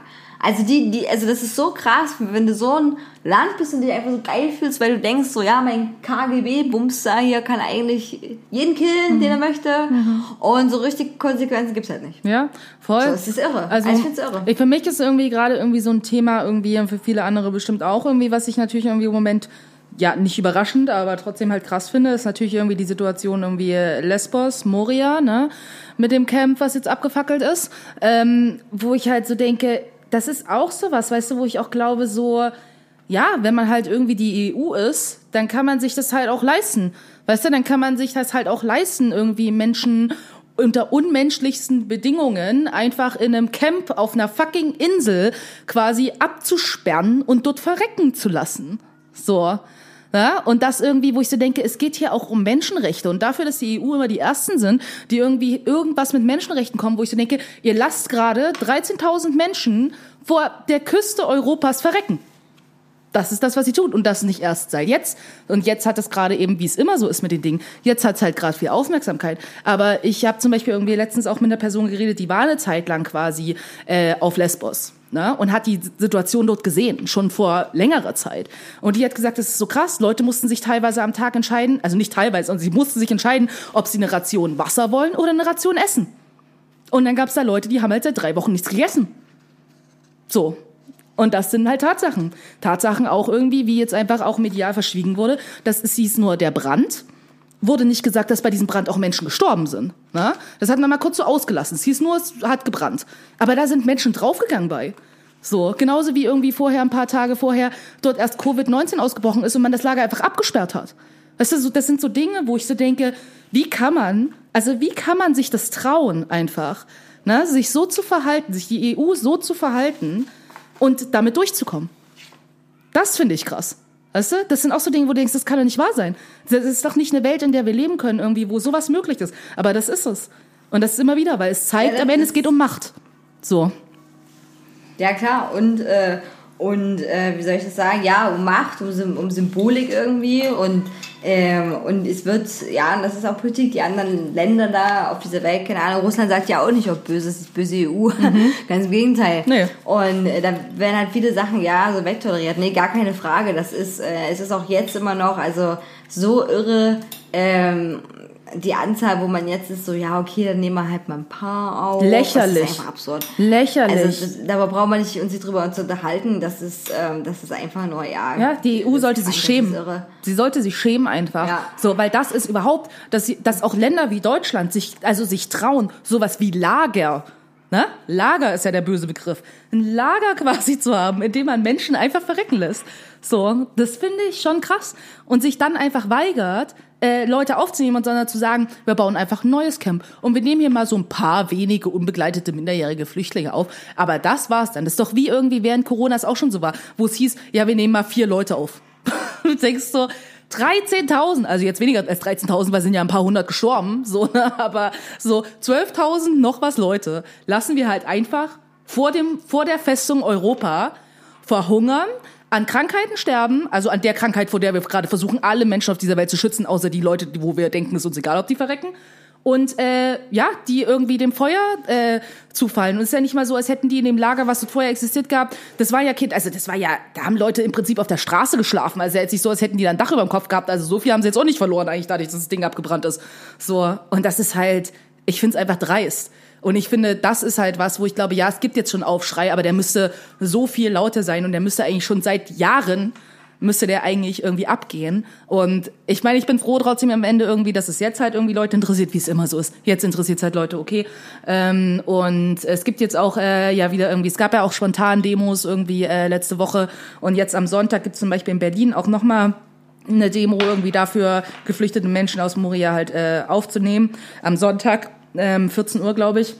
Speaker 1: Also die, die, also das ist so krass, wenn du so ein Land bist und dich einfach so geil fühlst, weil du denkst, so ja, mein KGB-Bumster hier kann eigentlich jeden killen, den er möchte. Und so richtig Konsequenzen gibt's halt nicht.
Speaker 2: Ja, voll.
Speaker 1: So, es ist irre.
Speaker 2: Also,
Speaker 1: Also ich find's irre.
Speaker 2: Ich, für mich ist irgendwie gerade irgendwie so ein Thema irgendwie und für viele andere bestimmt auch irgendwie, was ich natürlich irgendwie im Moment ja nicht überraschend, aber trotzdem halt krass finde, ist natürlich irgendwie die Situation irgendwie Lesbos, Moria, ne, mit dem Camp, was jetzt abgefackelt ist, ähm, wo ich halt so denke, das ist auch sowas, weißt du, wo ich auch glaube so, ja, wenn man halt irgendwie die EU ist, dann kann man sich das halt auch leisten. Weißt du, dann kann man sich das halt auch leisten, irgendwie Menschen unter unmenschlichsten Bedingungen einfach in einem Camp auf einer fucking Insel quasi abzusperren und dort verrecken zu lassen. So. Ja, und das irgendwie, wo ich so denke, es geht hier auch um Menschenrechte und dafür, dass die EU immer die Ersten sind, die irgendwie irgendwas mit Menschenrechten kommen, wo ich so denke, ihr lasst gerade 13.000 Menschen vor der Küste Europas verrecken. Das ist das, was sie tut. Und das nicht erst seit jetzt. Und jetzt hat es gerade eben, wie es immer so ist mit den Dingen, jetzt hat es halt gerade viel Aufmerksamkeit. Aber ich habe zum Beispiel irgendwie letztens auch mit einer Person geredet, die war eine Zeit lang quasi äh, auf Lesbos. Ne, und hat die Situation dort gesehen, schon vor längerer Zeit. Und die hat gesagt, das ist so krass, Leute mussten sich teilweise am Tag entscheiden, also nicht teilweise, sondern sie mussten sich entscheiden, ob sie eine Ration Wasser wollen oder eine Ration Essen. Und dann gab es da Leute, die haben halt seit drei Wochen nichts gegessen. So. Und das sind halt Tatsachen. Tatsachen auch irgendwie, wie jetzt einfach auch medial verschwiegen wurde. Das ist, hieß nur der Brand. Wurde nicht gesagt, dass bei diesem Brand auch Menschen gestorben sind. Ne? Das hat man mal kurz so ausgelassen. Es hieß nur, es hat gebrannt. Aber da sind Menschen draufgegangen bei. So, genauso wie irgendwie vorher, ein paar Tage vorher, dort erst Covid-19 ausgebrochen ist und man das Lager einfach abgesperrt hat. Weißt du, das sind so Dinge, wo ich so denke, wie kann man, also wie kann man sich das trauen einfach, ne, sich so zu verhalten, sich die EU so zu verhalten und damit durchzukommen. Das finde ich krass. Weißt du, das sind auch so Dinge, wo du denkst, das kann doch nicht wahr sein. Das ist doch nicht eine Welt, in der wir leben können, irgendwie, wo sowas möglich ist. Aber das ist es. Und das ist immer wieder, weil es zeigt
Speaker 1: Ja,
Speaker 2: am Ende, es geht um Macht. So.
Speaker 1: Ja, klar. Und, äh, und äh, wie soll ich das sagen? Ja, um Macht, um, um Symbolik irgendwie. Und, ähm, und es wird, ja, und das ist auch Politik. Die anderen Länder da auf dieser Welt, keine Ahnung, Russland sagt ja auch nicht, ob böse ist, die böse EU. Ganz im Gegenteil.
Speaker 2: Nee.
Speaker 1: Und äh, da werden halt viele Sachen, ja, so wegtoleriert. Nee, gar keine Frage. Das ist, äh, es ist auch jetzt immer noch, also so irre, ähm, die Anzahl, wo man jetzt ist, so, ja, okay, dann nehmen wir halt mal ein paar auf.
Speaker 2: Lächerlich.
Speaker 1: Das ist einfach absurd.
Speaker 2: Lächerlich.
Speaker 1: Also das, darüber brauchen wir nicht uns nicht drüber uns unterhalten. Das ist, ähm, das ist einfach nur ja.
Speaker 2: Ja, die EU sollte sich schämen. Sie sollte sich schämen einfach.
Speaker 1: Ja.
Speaker 2: So, weil das ist überhaupt, dass, sie, dass auch Länder wie Deutschland sich, also sich trauen, sowas wie Lager, ne? Lager ist ja der böse Begriff, ein Lager quasi zu haben, in dem man Menschen einfach verrecken lässt. So, das finde ich schon krass. Und sich dann einfach weigert, äh, Leute aufzunehmen sondern zu sagen, wir bauen einfach ein neues Camp und wir nehmen hier mal so ein paar wenige unbegleitete minderjährige Flüchtlinge auf. Aber das war's dann. Das ist doch wie irgendwie während Corona es auch schon so war, wo es hieß, ja, wir nehmen mal vier Leute auf. du denkst so, 13.000, also jetzt weniger als 13.000, weil sind ja ein paar hundert gestorben, so, ne? aber so 12.000 noch was Leute lassen wir halt einfach vor dem, vor der Festung Europa verhungern, an Krankheiten sterben, also an der Krankheit, vor der wir gerade versuchen, alle Menschen auf dieser Welt zu schützen, außer die Leute, wo wir denken, es ist uns egal, ob die verrecken. Und äh, ja, die irgendwie dem Feuer äh, zufallen. Und es ist ja nicht mal so, als hätten die in dem Lager, was vorher existiert gab, das war ja Kind, also das war ja, da haben Leute im Prinzip auf der Straße geschlafen. Also jetzt nicht so, als hätten die da ein Dach über dem Kopf gehabt. Also so viel haben sie jetzt auch nicht verloren, eigentlich dadurch, dass das Ding abgebrannt ist. So, und das ist halt, ich finde es einfach dreist. Und ich finde, das ist halt was, wo ich glaube, ja, es gibt jetzt schon Aufschrei, aber der müsste so viel lauter sein und der müsste eigentlich schon seit Jahren müsste der eigentlich irgendwie abgehen. Und ich meine, ich bin froh trotzdem am Ende irgendwie, dass es jetzt halt irgendwie Leute interessiert, wie es immer so ist. Jetzt interessiert es halt Leute, okay. Ähm, und es gibt jetzt auch äh, ja wieder irgendwie, es gab ja auch spontan Demos irgendwie äh, letzte Woche und jetzt am Sonntag gibt es zum Beispiel in Berlin auch nochmal eine Demo irgendwie dafür, geflüchtete Menschen aus Moria halt äh, aufzunehmen. Am Sonntag, ähm, 14 Uhr, glaube ich.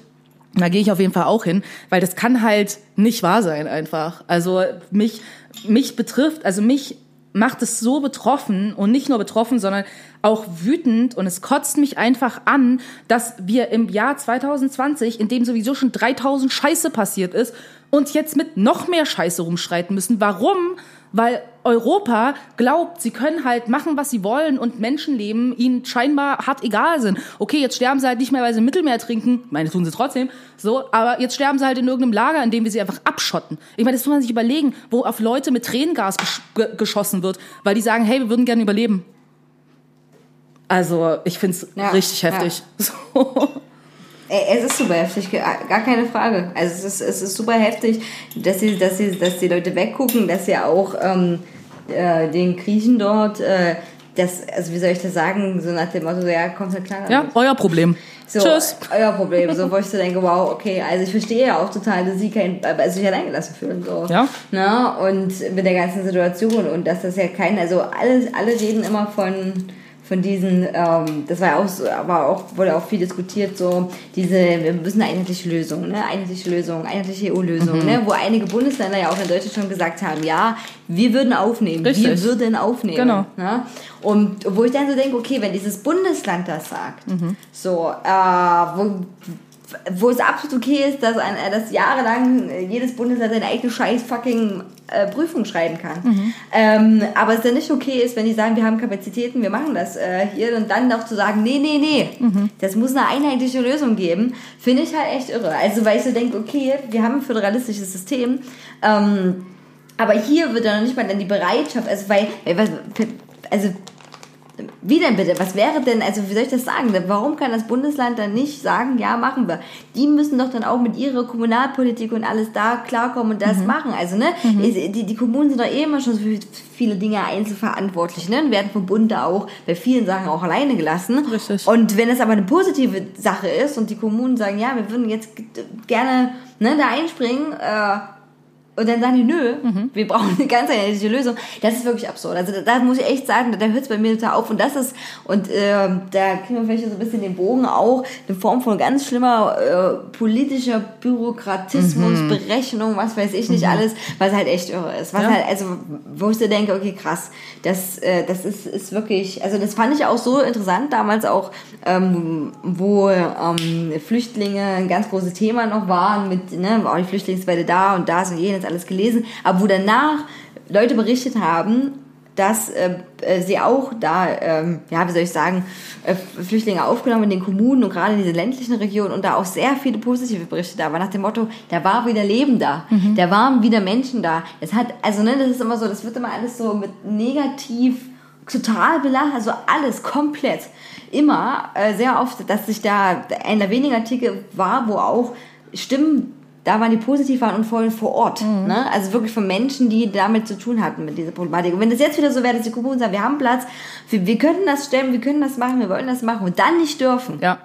Speaker 2: Da gehe ich auf jeden Fall auch hin, weil das kann halt nicht wahr sein einfach. Also mich, mich betrifft, also mich macht es so betroffen und nicht nur betroffen, sondern auch wütend und es kotzt mich einfach an, dass wir im Jahr 2020, in dem sowieso schon 3000 Scheiße passiert ist, uns jetzt mit noch mehr Scheiße rumschreiten müssen. Warum? Weil Europa glaubt, sie können halt machen, was sie wollen und Menschenleben ihnen scheinbar hart egal sind. Okay, jetzt sterben sie halt nicht mehr, weil sie im Mittelmeer trinken. Ich meine, tun sie trotzdem. So, aber jetzt sterben sie halt in irgendeinem Lager, in dem wir sie einfach abschotten. Ich meine, das muss man sich überlegen, wo auf Leute mit Tränengas gesch ge geschossen wird, weil die sagen, hey, wir würden gerne überleben. Also, ich find's
Speaker 1: Ja,
Speaker 2: richtig
Speaker 1: ja.
Speaker 2: heftig. So.
Speaker 1: Es ist super heftig, ge- gar keine Frage. Also es ist, es ist super heftig, dass sie, dass sie, dass die Leute weggucken, dass sie auch ähm, äh, den Griechen dort, äh, das, also wie soll ich das sagen, so nach dem Motto, so, ja, kommt halt klar.
Speaker 2: Ja, euer Problem.
Speaker 1: So,
Speaker 2: Tschüss.
Speaker 1: euer Problem. So, wo ich so denke, wow, okay, also ich verstehe ja auch total, dass sie kein, also sich alleingelassen fühlen. So.
Speaker 2: Ja.
Speaker 1: Na, und mit der ganzen Situation und dass das ja kein, also alle, alle reden immer von, von diesen, ähm, das war ja auch so, aber auch, wurde auch viel diskutiert, so diese, wir müssen eine einheitliche Lösung, ne? Einheitliche Lösung, einheitliche EU-Lösung,
Speaker 2: Mhm.
Speaker 1: ne? Wo einige Bundesländer ja auch in Deutschland schon gesagt haben, ja, wir würden aufnehmen,
Speaker 2: Richtig.
Speaker 1: wir würden aufnehmen.
Speaker 2: Genau.
Speaker 1: Ne? Und wo ich dann so denke, okay, wenn dieses Bundesland das sagt,
Speaker 2: Mhm.
Speaker 1: so, äh, wo, wo es absolut okay ist, dass, ein, dass jahrelang jedes Bundesland seine eigene scheiß fucking äh, Prüfung schreiben kann.
Speaker 2: Mhm.
Speaker 1: Ähm, aber es dann nicht okay ist, wenn die sagen, wir haben Kapazitäten, wir machen das äh, hier und dann auch zu sagen, nee, nee, nee,
Speaker 2: Mhm.
Speaker 1: das muss eine einheitliche Lösung geben, finde ich halt echt irre. Also weil ich so denke, okay, wir haben ein föderalistisches System, ähm, aber hier wird dann noch nicht mal dann die Bereitschaft, also weil, also wie denn bitte? Was wäre denn, also wie soll ich das sagen? Warum kann das Bundesland dann nicht sagen, ja, machen wir? Die müssen doch dann auch mit ihrer Kommunalpolitik und alles da klarkommen und das machen. Also, ne, die, die Kommunen sind doch eh immer schon für viele Dinge einzelverantwortlich, ne, und werden vom Bund da auch bei vielen Sachen auch alleine gelassen.
Speaker 2: Richtig.
Speaker 1: Und wenn es aber eine positive Sache ist und die Kommunen sagen, ja, wir würden jetzt gerne, ne, da einspringen, äh, und dann sagen die, nö, wir brauchen eine ganz einheitliche Lösung. Das ist wirklich absurd. Also da, muss ich echt sagen, da, hört es bei mir total auf. Und das ist, und ähm, da kriegen wir vielleicht so ein bisschen den Bogen auch, eine Form von ganz schlimmer äh, politischer Bürokratismus, Berechnung, was weiß ich nicht alles, was halt echt irre ist. Was
Speaker 2: Ja.
Speaker 1: halt, also wo ich so denke, okay, krass, das, äh, das ist, ist wirklich, also das fand ich auch so interessant damals auch, ähm, wo ähm, Flüchtlinge ein ganz großes Thema noch waren mit, ne, war die Flüchtlingswelle da und das und jenes alles gelesen, aber wo danach Leute berichtet haben, dass äh, äh, sie auch da, ähm, ja, wie soll ich sagen, äh, Flüchtlinge aufgenommen in den Kommunen und gerade in diese ländlichen Regionen und da auch sehr viele positive Berichte da waren, nach dem Motto, da war wieder Leben da, da waren wieder Menschen da. Es hat, also ne, das ist immer so, das wird immer alles so mit negativ total belastet, also alles komplett. Immer, äh, sehr oft, dass sich da einer weniger Artikel war, wo auch Stimmen da waren, die positiv waren und voll vor Ort. Ne? Also wirklich von Menschen, die damit zu tun hatten mit dieser Problematik. Und wenn das jetzt wieder so wäre, dass die Kommunen sagen, wir haben Platz, wir, wir können das stemmen, wir können das machen, wir wollen das machen und dann nicht dürfen.
Speaker 2: Ja.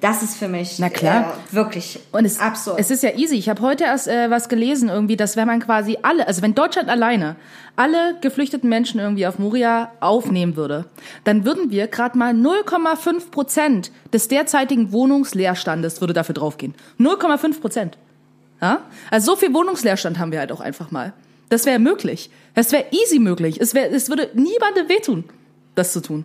Speaker 1: Das ist für mich
Speaker 2: Na klar.
Speaker 1: Äh, wirklich
Speaker 2: Und es,
Speaker 1: absurd.
Speaker 2: es ist ja easy. Ich habe heute erst äh, was gelesen, irgendwie, dass wenn man quasi alle, also wenn Deutschland alleine alle geflüchteten Menschen irgendwie auf Moria aufnehmen würde, dann würden wir gerade mal 0,5 Prozent des derzeitigen Wohnungsleerstandes würde dafür draufgehen. 0,5 Prozent. Ja? Also so viel Wohnungsleerstand haben wir halt auch einfach mal. Das wäre möglich. Das wäre easy möglich. Es, wär, es würde niemandem wehtun, das zu tun.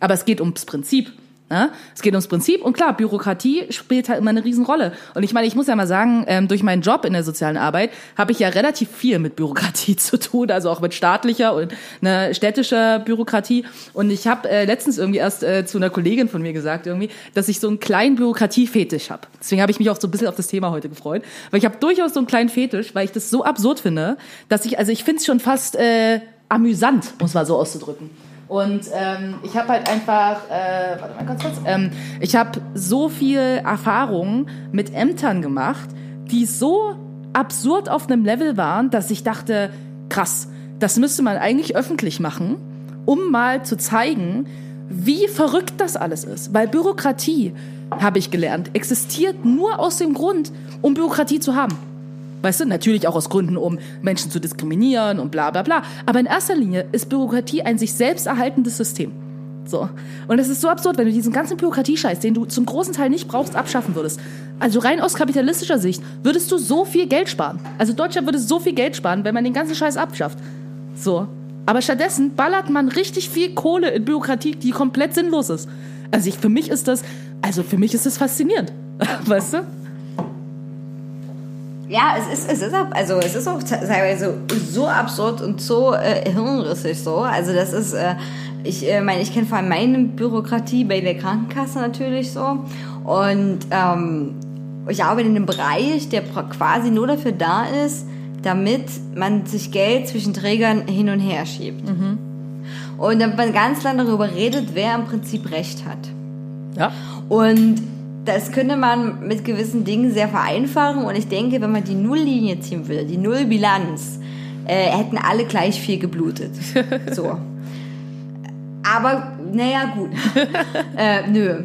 Speaker 2: Aber es geht ums Prinzip. Ja? Es geht ums Prinzip und klar, Bürokratie spielt halt immer eine Riesenrolle. Und ich meine, ich muss ja mal sagen, ähm, durch meinen Job in der sozialen Arbeit habe ich ja relativ viel mit Bürokratie zu tun, also auch mit staatlicher und einer städtischer Bürokratie. Und ich habe äh, letztens irgendwie erst äh, zu einer Kollegin von mir gesagt, irgendwie, dass ich so einen kleinen Bürokratiefetisch habe. Deswegen habe ich mich auch so ein bisschen auf das Thema heute gefreut, weil ich habe durchaus so einen kleinen Fetisch, weil ich das so absurd finde, dass ich, also ich finde es schon fast äh, amüsant, muss mal so auszudrücken. Und ähm, ich habe halt einfach, äh, warte mal ganz kurz, ähm, ich habe so viel Erfahrung mit Ämtern gemacht, die so absurd auf einem Level waren, dass ich dachte, krass, das müsste man eigentlich öffentlich machen, um mal zu zeigen, wie verrückt das alles ist. Weil Bürokratie, habe ich gelernt, existiert nur aus dem Grund, um Bürokratie zu haben. Weißt du, natürlich auch aus Gründen, um Menschen zu diskriminieren und bla bla bla. Aber in erster Linie ist Bürokratie ein sich selbst erhaltendes System. So. Und es ist so absurd, wenn du diesen ganzen Bürokratiescheiß, den du zum großen Teil nicht brauchst, abschaffen würdest. Also rein aus kapitalistischer Sicht würdest du so viel Geld sparen. Also Deutschland würde so viel Geld sparen, wenn man den ganzen Scheiß abschafft. So. Aber stattdessen ballert man richtig viel Kohle in Bürokratie, die komplett sinnlos ist. Also ich, für mich ist das, also für mich ist das faszinierend. Weißt du?
Speaker 1: Ja, es ist, es ist, also es ist auch teilweise so absurd und so äh, hirnrissig so. Also das ist, äh, ich äh, meine, ich kenne vor allem meine Bürokratie bei der Krankenkasse natürlich so. Und ähm, ich arbeite in einem Bereich, der quasi nur dafür da ist, damit man sich Geld zwischen Trägern hin und her schiebt. Und damit man ganz lang darüber redet, wer im Prinzip Recht hat.
Speaker 2: Ja.
Speaker 1: Und das könnte man mit gewissen Dingen sehr vereinfachen. Und ich denke, wenn man die Nulllinie ziehen würde, die Nullbilanz, äh, hätten alle gleich viel geblutet. So. Aber, naja, gut. äh, nö.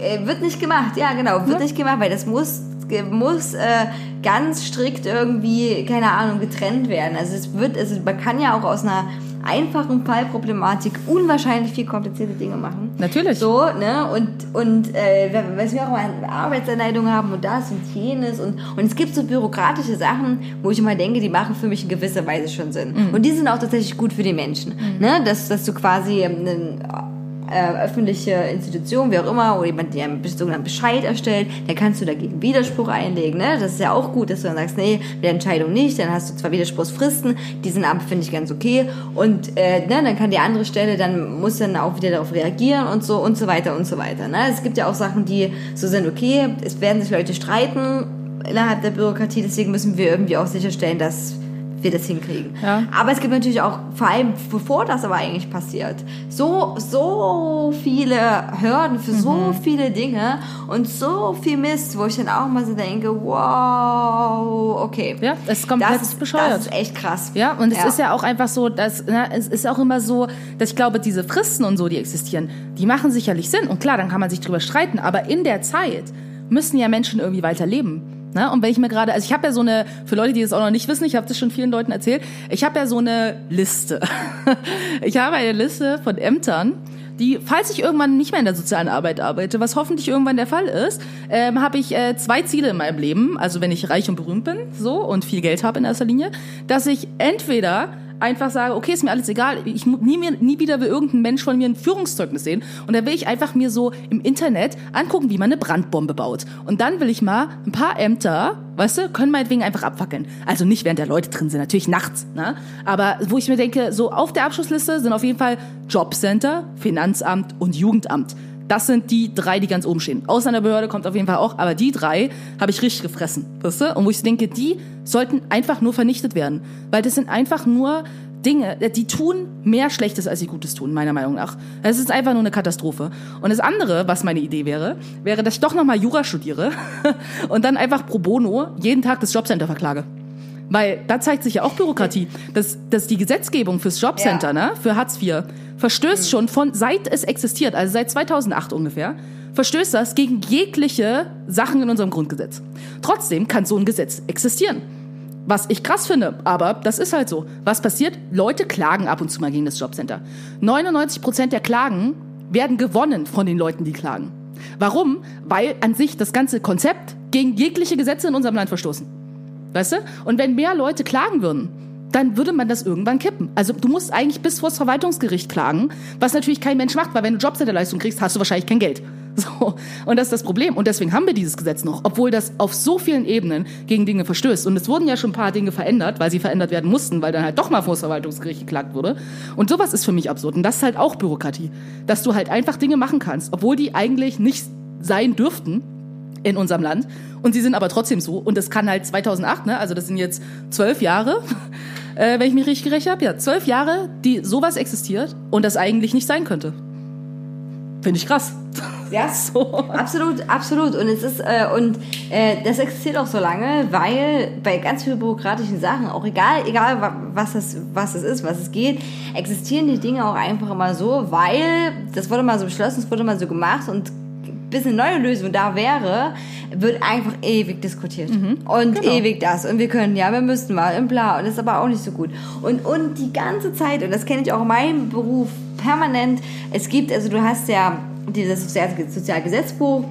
Speaker 1: Äh, wird nicht gemacht, ja, genau. Wird nicht gemacht, weil das muss, muss äh, ganz strikt irgendwie, keine Ahnung, getrennt werden. Also es wird, also man kann ja auch aus einer einfachen Fallproblematik unwahrscheinlich viel komplizierte Dinge machen.
Speaker 2: Natürlich.
Speaker 1: So, ne? Und, und äh, was wir auch mal Arbeitsanleitungen haben und das und jenes und, und es gibt so bürokratische Sachen, wo ich immer denke, die machen für mich in gewisser Weise schon Sinn.
Speaker 2: Mhm.
Speaker 1: Und die sind auch tatsächlich gut für die Menschen. Ne? Dass, dass du quasi ähm, einen äh, öffentliche Institution, wie auch immer, oder jemand, der einen sogenannten Bescheid erstellt, dann kannst du dagegen Widerspruch einlegen. Ne? Das ist ja auch gut, dass du dann sagst, nee, der Entscheidung nicht, dann hast du zwar Widerspruchsfristen, die sind aber, finde ich, ganz okay. Und äh, ne, dann kann die andere Stelle, dann muss dann auch wieder darauf reagieren und so und so weiter und so weiter. Ne? Es gibt ja auch Sachen, die so sind, okay, es werden sich Leute streiten innerhalb der Bürokratie, deswegen müssen wir irgendwie auch sicherstellen, dass wir das hinkriegen.
Speaker 2: Ja.
Speaker 1: Aber es gibt natürlich auch, vor allem bevor das aber eigentlich passiert, so, so viele Hürden für so
Speaker 2: Mhm.
Speaker 1: viele Dinge und so viel Mist, wo ich dann auch mal so denke, wow, okay.
Speaker 2: Ja, es ist komplett
Speaker 1: das ist,
Speaker 2: bescheuert.
Speaker 1: Das ist echt krass.
Speaker 2: Ja, und es ist ja auch einfach so, dass ne, es ist auch immer so, dass ich glaube, diese Fristen und so, die existieren, die machen sicherlich Sinn. Und klar, dann kann man sich drüber streiten, aber in der Zeit müssen ja Menschen irgendwie weiterleben. Ne? Und wenn ich mir gerade, also ich habe ja so eine, für Leute, die das auch noch nicht wissen, ich habe das schon vielen Leuten erzählt, ich habe ja so eine Liste. ich habe eine Liste von Ämtern, die, falls ich irgendwann nicht mehr in der sozialen Arbeit arbeite, was hoffentlich irgendwann der Fall ist, ähm, habe ich äh, zwei Ziele in meinem Leben. Also wenn ich reich und berühmt bin, so und viel Geld habe in erster Linie, dass ich entweder einfach sage, okay, ist mir alles egal, ich nie, mir, nie wieder will irgendein Mensch von mir ein Führungszeugnis sehen und dann will ich einfach mir so im Internet angucken, wie man eine Brandbombe baut. Und dann will ich mal ein paar Ämter, weißt du, können meinetwegen einfach abfackeln. Also nicht, während der Leute drin sind, natürlich nachts, ne? Aber wo ich mir denke, so auf der Abschlussliste sind auf jeden Fall Jobcenter, Finanzamt und Jugendamt. Das sind die drei, die ganz oben stehen. Ausländerbehörde kommt auf jeden Fall auch, aber die drei habe ich richtig gefressen, weißt du? Und wo ich denke, die sollten einfach nur vernichtet werden, weil das sind einfach nur Dinge, die tun mehr Schlechtes, als sie Gutes tun, meiner Meinung nach. Es ist einfach nur eine Katastrophe. Und das andere, was meine Idee wäre, wäre, dass ich doch nochmal Jura studiere und dann einfach pro bono jeden Tag das Jobcenter verklage. Weil da zeigt sich ja auch Bürokratie, dass, dass die Gesetzgebung fürs Jobcenter,
Speaker 1: Ja.
Speaker 2: ne, für Hartz IV, verstößt schon von, seit es existiert, also seit 2008 ungefähr, verstößt das gegen jegliche Sachen in unserem Grundgesetz. Trotzdem kann so ein Gesetz existieren. Was ich krass finde, aber das ist halt so. Was passiert? Leute klagen ab und zu mal gegen das Jobcenter. 99 Prozent der Klagen werden gewonnen von den Leuten, die klagen. Warum? Weil an sich das ganze Konzept gegen jegliche Gesetze in unserem Land verstoßen. Weißt du? Und wenn mehr Leute klagen würden, dann würde man das irgendwann kippen. Also du musst eigentlich bis vors Verwaltungsgericht klagen, was natürlich kein Mensch macht, weil wenn du Jobcenterleistung kriegst, hast du wahrscheinlich kein Geld. So. Und das ist das Problem. Und deswegen haben wir dieses Gesetz noch, obwohl das auf so vielen Ebenen gegen Dinge verstößt. Und es wurden ja schon ein paar Dinge verändert, weil sie verändert werden mussten, weil dann halt doch mal vors Verwaltungsgericht geklagt wurde. Und sowas ist für mich absurd. Und das ist halt auch Bürokratie. Dass du halt einfach Dinge machen kannst, obwohl die eigentlich nicht sein dürften, in unserem Land. Und sie sind aber trotzdem so. Und das kann halt 2008, ne? also das sind jetzt zwölf Jahre, äh, wenn ich mich richtig gerechnet habe. Ja, zwölf Jahre, die sowas existiert und das eigentlich nicht sein könnte. Finde ich krass.
Speaker 1: Ja,
Speaker 2: So.
Speaker 1: absolut, absolut. Und es ist äh, und äh, das existiert auch so lange, weil bei ganz vielen bürokratischen Sachen, auch egal, egal wa- was das, was es ist, was es geht, existieren die Dinge auch einfach immer so, weil das wurde mal so beschlossen, es wurde mal so gemacht und bis eine neue Lösung da wäre, wird einfach ewig diskutiert. Und
Speaker 2: genau.
Speaker 1: ewig das. Und wir können, ja, wir müssten mal und bla. Und das ist aber auch nicht so gut. Und, und die ganze Zeit, und das kenne ich auch in meinem Beruf permanent, es gibt, also du hast ja dieses Sozial Sozialgesetzbuch,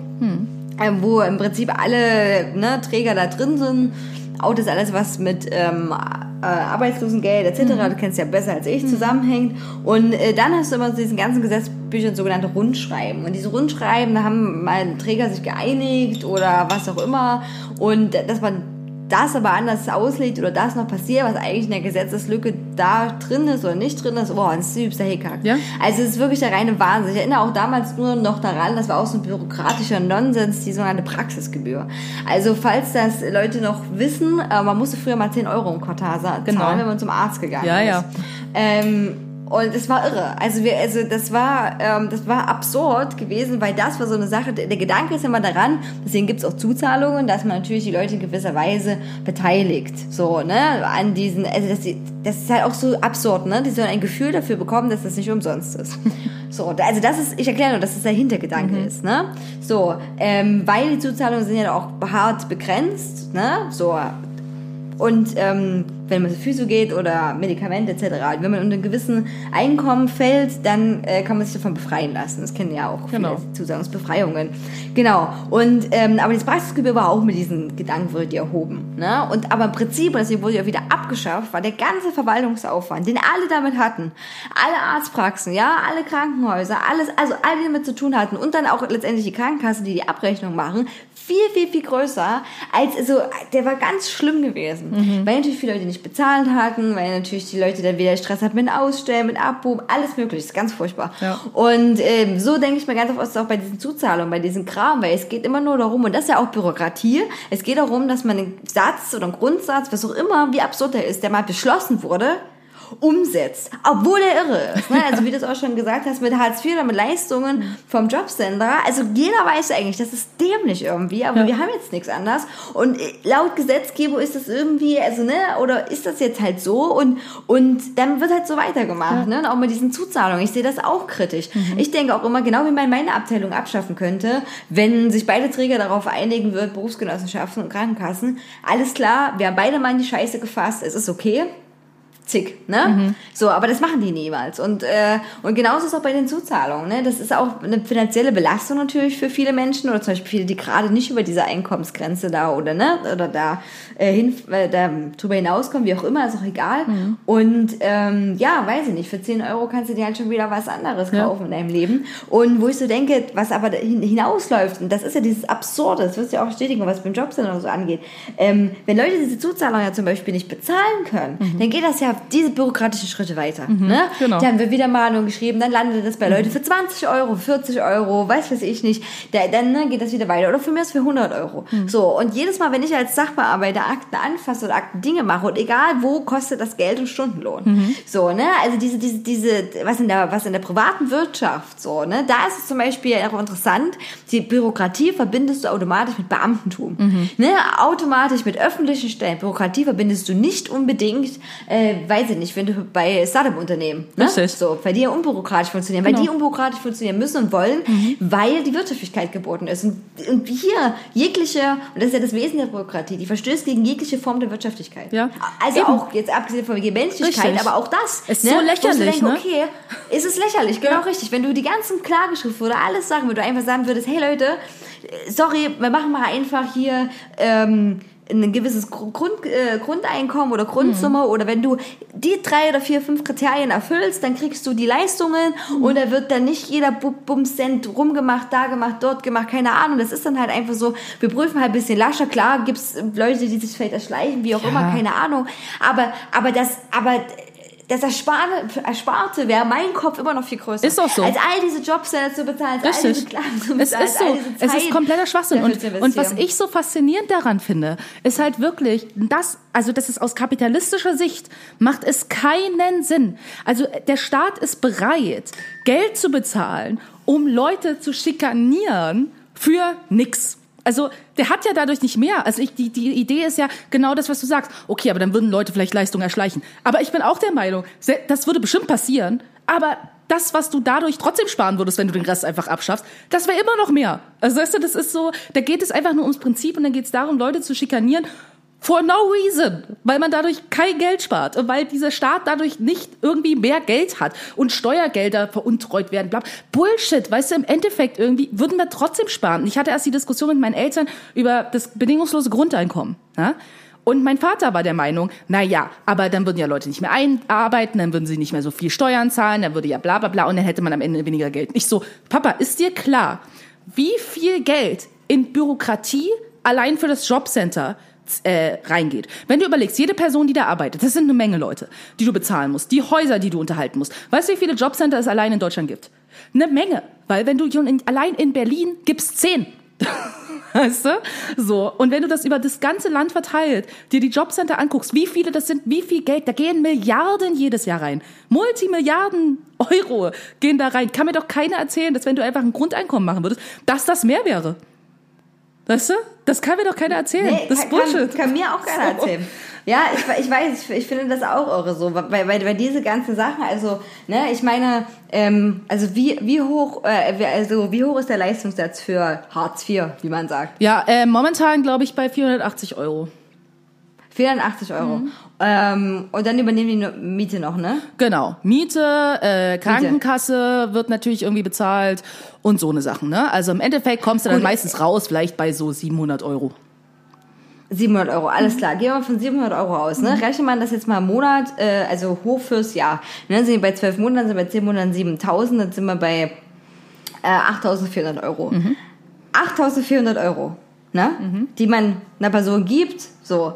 Speaker 1: ähm, wo im Prinzip alle ne, Träger da drin sind. Auch das alles, was mit ähm, äh, Arbeitslosengeld etc., du kennst ja besser als ich, zusammenhängt. Und äh, dann hast du immer so diesen ganzen Gesetzbüchern sogenannte Rundschreiben. Und diese Rundschreiben, da haben mal Träger sich geeinigt oder was auch immer. Und dass man das aber anders auslegt oder das noch passiert, was eigentlich in der Gesetzeslücke da drin ist oder nicht drin ist, boah, ein süßer Hickhack.
Speaker 2: Ja.
Speaker 1: Also es ist wirklich der reine Wahnsinn. Ich erinnere auch damals nur noch daran, das war auch so ein bürokratischer Nonsens, die sogenannte Praxisgebühr. Also falls das Leute noch wissen, äh, man musste früher mal 10 Euro im Quartal sa- zahlen,
Speaker 2: Genau.
Speaker 1: wenn man zum Arzt gegangen
Speaker 2: Ja,
Speaker 1: ist.
Speaker 2: ja.
Speaker 1: Ähm, und es war irre. Also wir, also das war, ähm, das war absurd gewesen, weil das war so eine Sache. Der der Gedanke ist immer daran. Deswegen gibt's auch Zuzahlungen, dass man natürlich die Leute in gewisser Weise beteiligt, so ne, an diesen. Also das, das ist halt auch so absurd, ne? Die sollen ein Gefühl dafür bekommen, dass das nicht umsonst ist. So, also das ist, ich erkläre nur, dass das der Hintergedanke ist, ne? So, ähm, weil die Zuzahlungen sind ja auch hart begrenzt, ne? So, und ähm, wenn man zur Physio geht oder Medikamente etc. Wenn man unter einem gewissen Einkommen fällt, dann äh, kann man sich davon befreien lassen. Das kennen ja auch viele
Speaker 2: Genau.
Speaker 1: Zusagungsbefreiungen. Genau. Und ähm, aber das Praxisgebühr war auch mit diesen Gedanken wurde die erhoben. Ne? Und aber im Prinzip, und deswegen wurde ja wieder abgeschafft, war der ganze Verwaltungsaufwand, den alle damit hatten, alle Arztpraxen, ja, alle Krankenhäuser, alles, also alle, die damit zu tun hatten und dann auch letztendlich die Krankenkassen, die die Abrechnung machen, viel, viel, viel größer als, also, der war ganz schlimm gewesen. Weil natürlich viele Leute nicht bezahlt hatten, weil natürlich die Leute dann wieder Stress hatten mit Ausstellen, mit Abbuchen, alles mögliche, ist ganz furchtbar.
Speaker 2: Ja.
Speaker 1: Und ähm, so denke ich mir ganz oft auch bei diesen Zuzahlungen, bei diesem Kram, weil es geht immer nur darum, und das ist ja auch Bürokratie, es geht darum, dass man einen Satz oder einen Grundsatz, was auch immer, wie absurd er ist, der mal beschlossen wurde, umsetzt, obwohl er irre ist. Ne? Also wie du es auch schon gesagt hast, mit Hartz IV oder mit Leistungen vom Jobcenter. Also jeder weiß eigentlich, das ist dämlich irgendwie, aber
Speaker 2: Ja.
Speaker 1: wir haben jetzt nichts anderes. Und äh, laut Gesetzgebung ist das irgendwie, also ne, oder ist das jetzt halt so und, und dann wird halt so weitergemacht. Ne? Und auch mit diesen Zuzahlungen. Ich sehe das auch kritisch. Ich denke auch immer, genau wie man meine Abteilung abschaffen könnte, wenn sich beide Träger darauf einigen wird, Berufsgenossenschaften und Krankenkassen. Alles klar, wir haben beide mal in die Scheiße gefasst, es ist okay zick, ne? So, aber das machen die niemals. Und, äh, und genauso ist es auch bei den Zuzahlungen, ne? Das ist auch eine finanzielle Belastung natürlich für viele Menschen oder zum Beispiel viele, die gerade nicht über diese Einkommensgrenze da oder, ne? Oder da, äh, hin, äh, da drüber hinauskommen, wie auch immer, ist auch egal. Und, ähm, ja, weiß ich nicht, für 10 Euro kannst du dir halt schon wieder was anderes
Speaker 2: Ja.
Speaker 1: kaufen in deinem Leben. Und wo ich so denke, was aber hin- hinausläuft, und das ist ja dieses Absurde, das wirst du ja auch bestätigen, was beim Jobcenter oder so angeht. Ähm, wenn Leute diese Zuzahlung ja zum Beispiel nicht bezahlen können, dann geht das ja diese bürokratischen Schritte weiter. Ne?
Speaker 2: genau.
Speaker 1: Dann wird wieder Mahnung geschrieben, dann landet das bei Leuten für 20 Euro, 40 Euro, weiß weiß ich nicht. Da, dann ne, geht das wieder weiter. Oder für mich ist für 100 Euro. So, und jedes Mal, wenn ich als Sachbearbeiter Akten anfasse oder Akten Dinge mache, und egal wo, kostet das Geld und Stundenlohn. So, ne? Also diese, diese, diese, was in der, was in der privaten Wirtschaft, so, ne? Da ist es zum Beispiel auch interessant, die Bürokratie verbindest du automatisch mit Beamtentum. Ne? Automatisch mit öffentlichen Stellen. Bürokratie verbindest du nicht unbedingt, äh, weiß ich nicht, wenn du bei Startup-Unternehmen, ne?
Speaker 2: Richtig.
Speaker 1: So, weil die ja unbürokratisch funktionieren, weil
Speaker 2: Genau.
Speaker 1: die unbürokratisch funktionieren müssen und wollen, weil die Wirtschaftlichkeit geboten ist. Und, und hier jegliche, und das ist ja das Wesen der Bürokratie, die verstößt gegen jegliche Form der Wirtschaftlichkeit.
Speaker 2: Ja.
Speaker 1: Also
Speaker 2: Eben.
Speaker 1: auch, jetzt abgesehen von der Menschlichkeit,
Speaker 2: Richtig.
Speaker 1: aber auch das.
Speaker 2: Ist
Speaker 1: ne?
Speaker 2: so lächerlich,
Speaker 1: denke,
Speaker 2: ne?
Speaker 1: Okay, ist es lächerlich, genau
Speaker 2: Ja.
Speaker 1: richtig. Wenn du die ganzen Klageschriften oder alles sagen würdest, du einfach sagen würdest, hey Leute, sorry, wir machen mal einfach hier, ähm, ein gewisses Gru- Grund, äh, Grundeinkommen oder Grundsumme oder wenn du die drei oder vier, fünf Kriterien erfüllst, dann kriegst du die Leistungen und da wird dann nicht jeder Bu- Bums-Cent rumgemacht, da gemacht, dort gemacht, keine Ahnung. Das ist dann halt einfach so, wir prüfen halt ein bisschen lascher. Klar gibt's Leute, die sich vielleicht erschleichen, wie auch
Speaker 2: Ja.
Speaker 1: immer, keine Ahnung. Aber, aber das, aber das Ersparte, Ersparte wäre mein Kopf immer noch viel größer.
Speaker 2: Ist auch so.
Speaker 1: Als all diese Jobcenter zu bezahlen, als all diese
Speaker 2: Richtig.
Speaker 1: Klagen zu
Speaker 2: Es
Speaker 1: bezahlen,
Speaker 2: ist
Speaker 1: als all
Speaker 2: so. Es ist kompletter Schwachsinn. Und, und was ich so faszinierend daran finde, ist halt wirklich, das, also das ist aus kapitalistischer Sicht, macht es keinen Sinn. Also der Staat ist bereit, Geld zu bezahlen, um Leute zu schikanieren für nix. Also der hat ja dadurch nicht mehr. Also ich, die, die Idee ist ja genau das, was du sagst. Okay, aber dann würden Leute vielleicht Leistungen erschleichen. Aber ich bin auch der Meinung, das würde bestimmt passieren. Aber das, was du dadurch trotzdem sparen würdest, wenn du den Rest einfach abschaffst, das wäre immer noch mehr. Also weißt du, das ist so, da geht es einfach nur ums Prinzip und dann geht es darum, Leute zu schikanieren. For no reason, weil man dadurch kein Geld spart und weil dieser Staat dadurch nicht irgendwie mehr Geld hat und Steuergelder veruntreut werden. Bullshit, weißt du, im Endeffekt irgendwie würden wir trotzdem sparen. Ich hatte erst die Diskussion mit meinen Eltern über das bedingungslose Grundeinkommen. Ja? Und mein Vater war der Meinung, na ja, aber dann würden ja Leute nicht mehr einarbeiten, dann würden sie nicht mehr so viel Steuern zahlen, dann würde ja bla bla bla und dann hätte man am Ende weniger Geld. Ich so, Papa, ist dir klar, wie viel Geld in Bürokratie allein für das Jobcenter äh, reingeht. Wenn du überlegst, jede Person, die da arbeitet, das sind eine Menge Leute, die du bezahlen musst, die Häuser, die du unterhalten musst. Weißt du, wie viele Jobcenter es allein in Deutschland gibt? Eine Menge, weil wenn du in, allein in Berlin gibt's zehn. Weißt du? So. Und wenn du das über das ganze Land verteilt, dir die Jobcenter anguckst, wie viele das sind, wie viel Geld, da gehen Milliarden jedes Jahr rein. Multimilliarden Euro gehen da rein. Kann mir doch keiner erzählen, dass wenn du einfach ein Grundeinkommen machen würdest, dass das mehr wäre. Weißt du? Das kann mir doch keiner erzählen.
Speaker 1: Nee,
Speaker 2: das ist
Speaker 1: kann,
Speaker 2: Bullshit.
Speaker 1: Kann, kann mir auch keiner
Speaker 2: So.
Speaker 1: erzählen. Ja, ich, ich weiß, ich, finde das auch irre so, weil, weil, weil diese ganzen Sachen, also, ne, ich meine, ähm, also wie, wie hoch, äh, also wie hoch ist der Leistungssatz für Hartz IV, wie man sagt?
Speaker 2: Ja, äh, momentan glaube ich bei 480 Euro.
Speaker 1: 480 Euro. Ähm, und dann übernehmen die Miete noch, ne?
Speaker 2: Genau. Miete, äh, Krankenkasse wird natürlich irgendwie bezahlt und so eine Sachen. Ne? Also im Endeffekt kommst du dann
Speaker 1: Gut.
Speaker 2: meistens raus, vielleicht bei so 700 Euro.
Speaker 1: 700 Euro, alles klar. Gehen wir von 700 Euro aus. Ne? Rechnet man das jetzt mal im Monat, äh, also hoch fürs Jahr. Ne? Sind wir bei 12 Monaten, sind wir bei 10 Monaten 7000, dann sind wir bei äh, 8400 Euro. 8400 Euro, ne? die man einer Person gibt, so.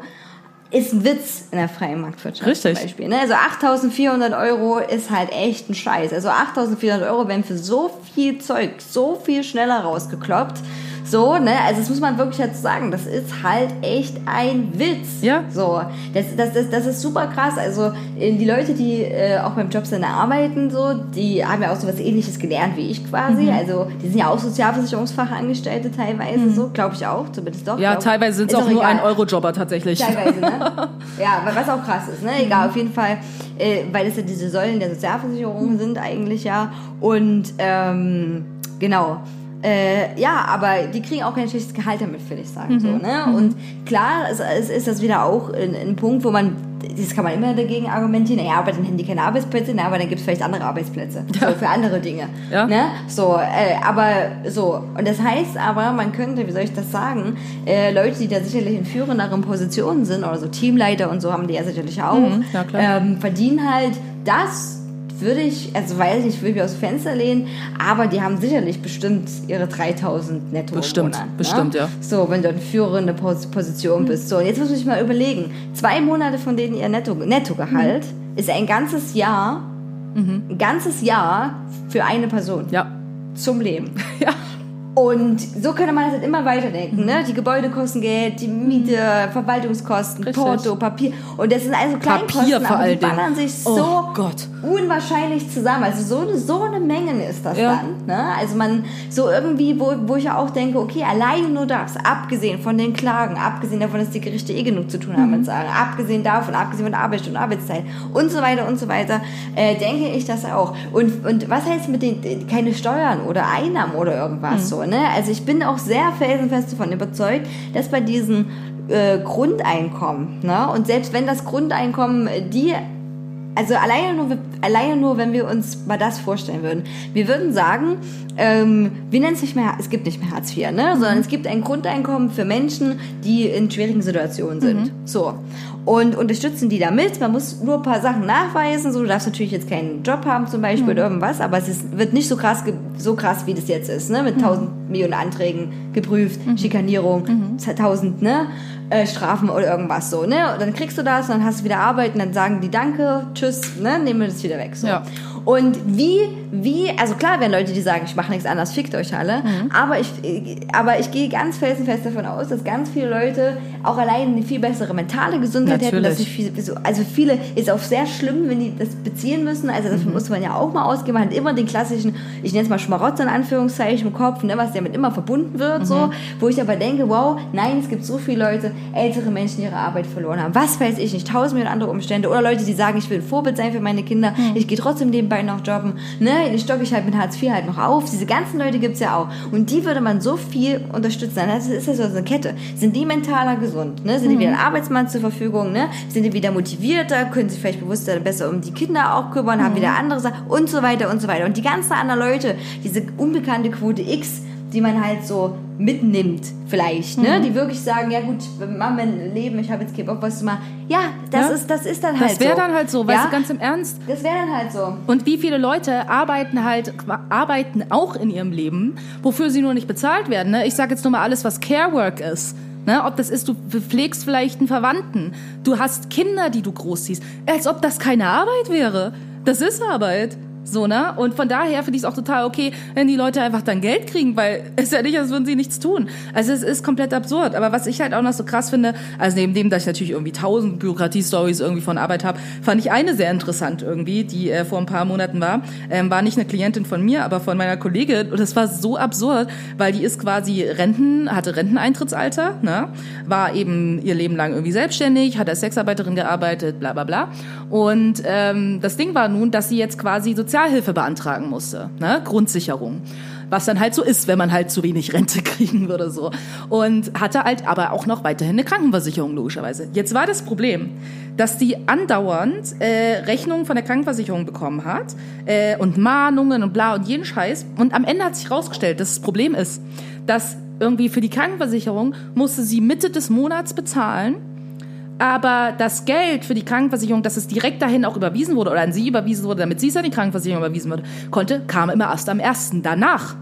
Speaker 1: Ist ein Witz in der freien Marktwirtschaft
Speaker 2: Richtig.
Speaker 1: zum Beispiel. Ne? Also 8.400 Euro ist halt echt ein Scheiß. Also 8.400 Euro werden für so viel Zeug so viel schneller rausgekloppt. So, ne? Also das muss man wirklich dazu sagen. Das ist halt echt ein Witz.
Speaker 2: Ja.
Speaker 1: So, das, das, das, das ist super krass. Also die Leute, die äh, auch beim Jobcenter arbeiten, so, die haben ja auch so was ähnliches gelernt wie ich quasi.
Speaker 2: Mhm.
Speaker 1: Also die sind ja auch Sozialversicherungsfachangestellte teilweise, so, glaube ich auch, zumindest doch.
Speaker 2: Mhm. Ja,
Speaker 1: glaub-
Speaker 2: teilweise sind es
Speaker 1: ist
Speaker 2: auch nur ein Euro-Jobber tatsächlich.
Speaker 1: Teilweise, ne? Ja, wa- was auch krass ist, ne?
Speaker 2: Mhm.
Speaker 1: Egal, auf jeden Fall, äh, weil es ja diese Säulen der Sozialversicherung sind eigentlich ja. Und ähm, genau. Äh, ja, aber die kriegen auch kein schlechtes Gehalt damit, würde ich sagen. So, ne? Und klar, es, es ist das wieder auch ein, ein Punkt, wo man, das kann man immer dagegen argumentieren, naja, aber dann hätten die keine Arbeitsplätze, na, aber dann gibt es vielleicht andere Arbeitsplätze. So, für andere Dinge.
Speaker 2: Ja.
Speaker 1: Ne? So, äh, aber so. Und das heißt aber, man könnte, wie soll ich das sagen, äh, Leute, die da sicherlich in führenderen Positionen sind, oder so Teamleiter und so haben die ja sicherlich auch,
Speaker 2: Mhm, ja,
Speaker 1: ähm, verdienen halt das, würde ich, also weiß ich nicht, würde ich aus dem Fenster lehnen, aber die haben sicherlich bestimmt ihre 3000 netto im
Speaker 2: Bestimmt,
Speaker 1: Monat,
Speaker 2: bestimmt,
Speaker 1: ne?
Speaker 2: ja.
Speaker 1: So, wenn du in führende Pos Position bist. So, und jetzt muss sich mal überlegen, zwei Monate von denen ihr Netto, Nettogehalt ist ein ganzes Jahr, ein ganzes Jahr für eine Person
Speaker 2: Ja.
Speaker 1: zum Leben.
Speaker 2: Ja.
Speaker 1: Und so könnte man das halt immer weiterdenken, ne? Die Gebäude kosten Geld, die Miete, Verwaltungskosten,
Speaker 2: Richtig.
Speaker 1: Porto, Papier. Und das sind also Kleinkosten,
Speaker 2: Papier vor
Speaker 1: aber die ballern sich
Speaker 2: Oh
Speaker 1: so
Speaker 2: Gott.
Speaker 1: unwahrscheinlich zusammen. Also so, eine- so eine Menge ist das
Speaker 2: Ja.
Speaker 1: dann. Ne? Also man so irgendwie, wo, wo ich ja auch denke, okay, alleine nur das, abgesehen von den Klagen, abgesehen davon, dass die Gerichte eh genug zu tun haben
Speaker 2: Mhm.
Speaker 1: mit Sagen, abgesehen davon, abgesehen von Arbeitsstunden, Arbeitszeit und so weiter und so weiter, äh, denke ich das auch. Und, und was heißt mit den, keine Steuern oder Einnahmen oder irgendwas
Speaker 2: Mhm.
Speaker 1: so, ne? Also ich bin auch sehr felsenfest davon überzeugt, dass bei diesen äh, Grundeinkommen, ne? Und selbst wenn das Grundeinkommen äh, die also alleine nur, alleine nur, wenn wir uns mal das vorstellen würden. Wir würden sagen, ähm, wir nennen es nicht mehr, es gibt nicht mehr Hartz IV, ne? sondern es gibt ein Grundeinkommen für Menschen, die in schwierigen Situationen sind. So. Und unterstützen die damit. Man muss nur ein paar Sachen nachweisen. So, du darfst natürlich jetzt keinen Job haben zum Beispiel oder irgendwas, aber es ist, wird nicht so krass, so krass, wie das jetzt ist, ne? Mit tausend Millionen Anträgen geprüft, Schikanierung, tausend, ne? äh, Strafen oder irgendwas so, ne? Und dann kriegst du das, dann hast du wieder Arbeit und dann sagen die Danke, tschüss, ne? Nehmen wir das wieder weg. So.
Speaker 2: Ja.
Speaker 1: Und wie, wie, also klar werden Leute, die sagen, ich mache nichts anderes, fickt euch alle, aber ich, aber ich gehe ganz felsenfest davon aus, dass ganz viele Leute auch allein eine viel bessere mentale Gesundheit hätten, dass
Speaker 2: Natürlich.
Speaker 1: viel, so- also viele ist auch sehr schlimm, wenn die das beziehen müssen, also das muss man ja auch mal ausgeben, man hat immer den klassischen, ich nenne es mal Schmarotzer in Anführungszeichen im Kopf, ne, was damit immer verbunden wird, so, wo ich aber denke, wow, nein, es gibt so viele Leute, ältere Menschen, die ihre Arbeit verloren haben, was weiß ich nicht, tausend Millionen andere Umstände. Oder Leute, die sagen, ich will ein Vorbild sein für meine Kinder, ich gehe trotzdem nebenbei noch jobben, ne, den stocke ich halt mit Hartz IV halt noch auf, diese ganzen Leute gibt's ja auch. Und die würde man so viel unterstützen, das ist ja so eine Kette, sind die mentaler gesund, ne, sind die wieder ein Arbeitsmann zur Verfügung, ne, sind die wieder motivierter, können sich vielleicht bewusster besser um die Kinder auch kümmern, haben wieder andere Sachen? Und so weiter und so weiter. Und die ganzen anderen Leute, diese unbekannte Quote X, die man halt so mitnimmt vielleicht, ne? Die wirklich sagen, ja gut, mach mein Leben, ich habe jetzt keinen Bock, was zu machen. Ja, das
Speaker 2: Ja.
Speaker 1: ist das ist dann halt
Speaker 2: Das wäre
Speaker 1: so.
Speaker 2: dann halt so, weißt
Speaker 1: ja?
Speaker 2: du, ganz im Ernst.
Speaker 1: Das wäre dann halt so.
Speaker 2: Und wie viele Leute arbeiten halt, arbeiten auch in ihrem Leben, wofür sie nur nicht bezahlt werden. Ne? Ich sage jetzt nur mal alles, was Care Work ist. Ne? Ob das ist, du pflegst vielleicht einen Verwandten, du hast Kinder, die du großziehst, als ob das keine Arbeit wäre. Das ist Arbeit. So, ne? Und von daher finde ich es auch total okay, wenn die Leute einfach dann Geld kriegen, weil es ist ja nicht, als würden sie nichts tun. Also es ist komplett absurd. Aber was ich halt auch noch so krass finde, also neben dem, dass ich natürlich irgendwie tausend Bürokratie-Stories irgendwie von Arbeit habe, fand ich eine sehr interessant irgendwie, die äh, vor ein paar Monaten war. Ähm, war nicht eine Klientin von mir, aber von meiner Kollegin. Und das war so absurd, weil die ist quasi Renten, hatte Renteneintrittsalter, ne? war eben ihr Leben lang irgendwie selbstständig, hat als Sexarbeiterin gearbeitet, bla bla bla. Und ähm, das Ding war nun, dass sie jetzt quasi Sozialhilfe beantragen musste, ne? Grundsicherung. Was dann halt so ist, wenn man halt zu wenig Rente kriegen würde so. Und hatte halt aber auch noch weiterhin eine Krankenversicherung logischerweise. Jetzt war das Problem, dass die andauernd äh, Rechnungen von der Krankenversicherung bekommen hat äh, und Mahnungen und bla und jeden Scheiß. Und am Ende hat sich herausgestellt, dass das Problem ist, dass irgendwie für die Krankenversicherung musste sie Mitte des Monats bezahlen aber das Geld für die Krankenversicherung, dass es direkt dahin auch überwiesen wurde oder an sie überwiesen wurde, damit sie es an die Krankenversicherung überwiesen wurde, konnte, kam immer erst am ersten danach.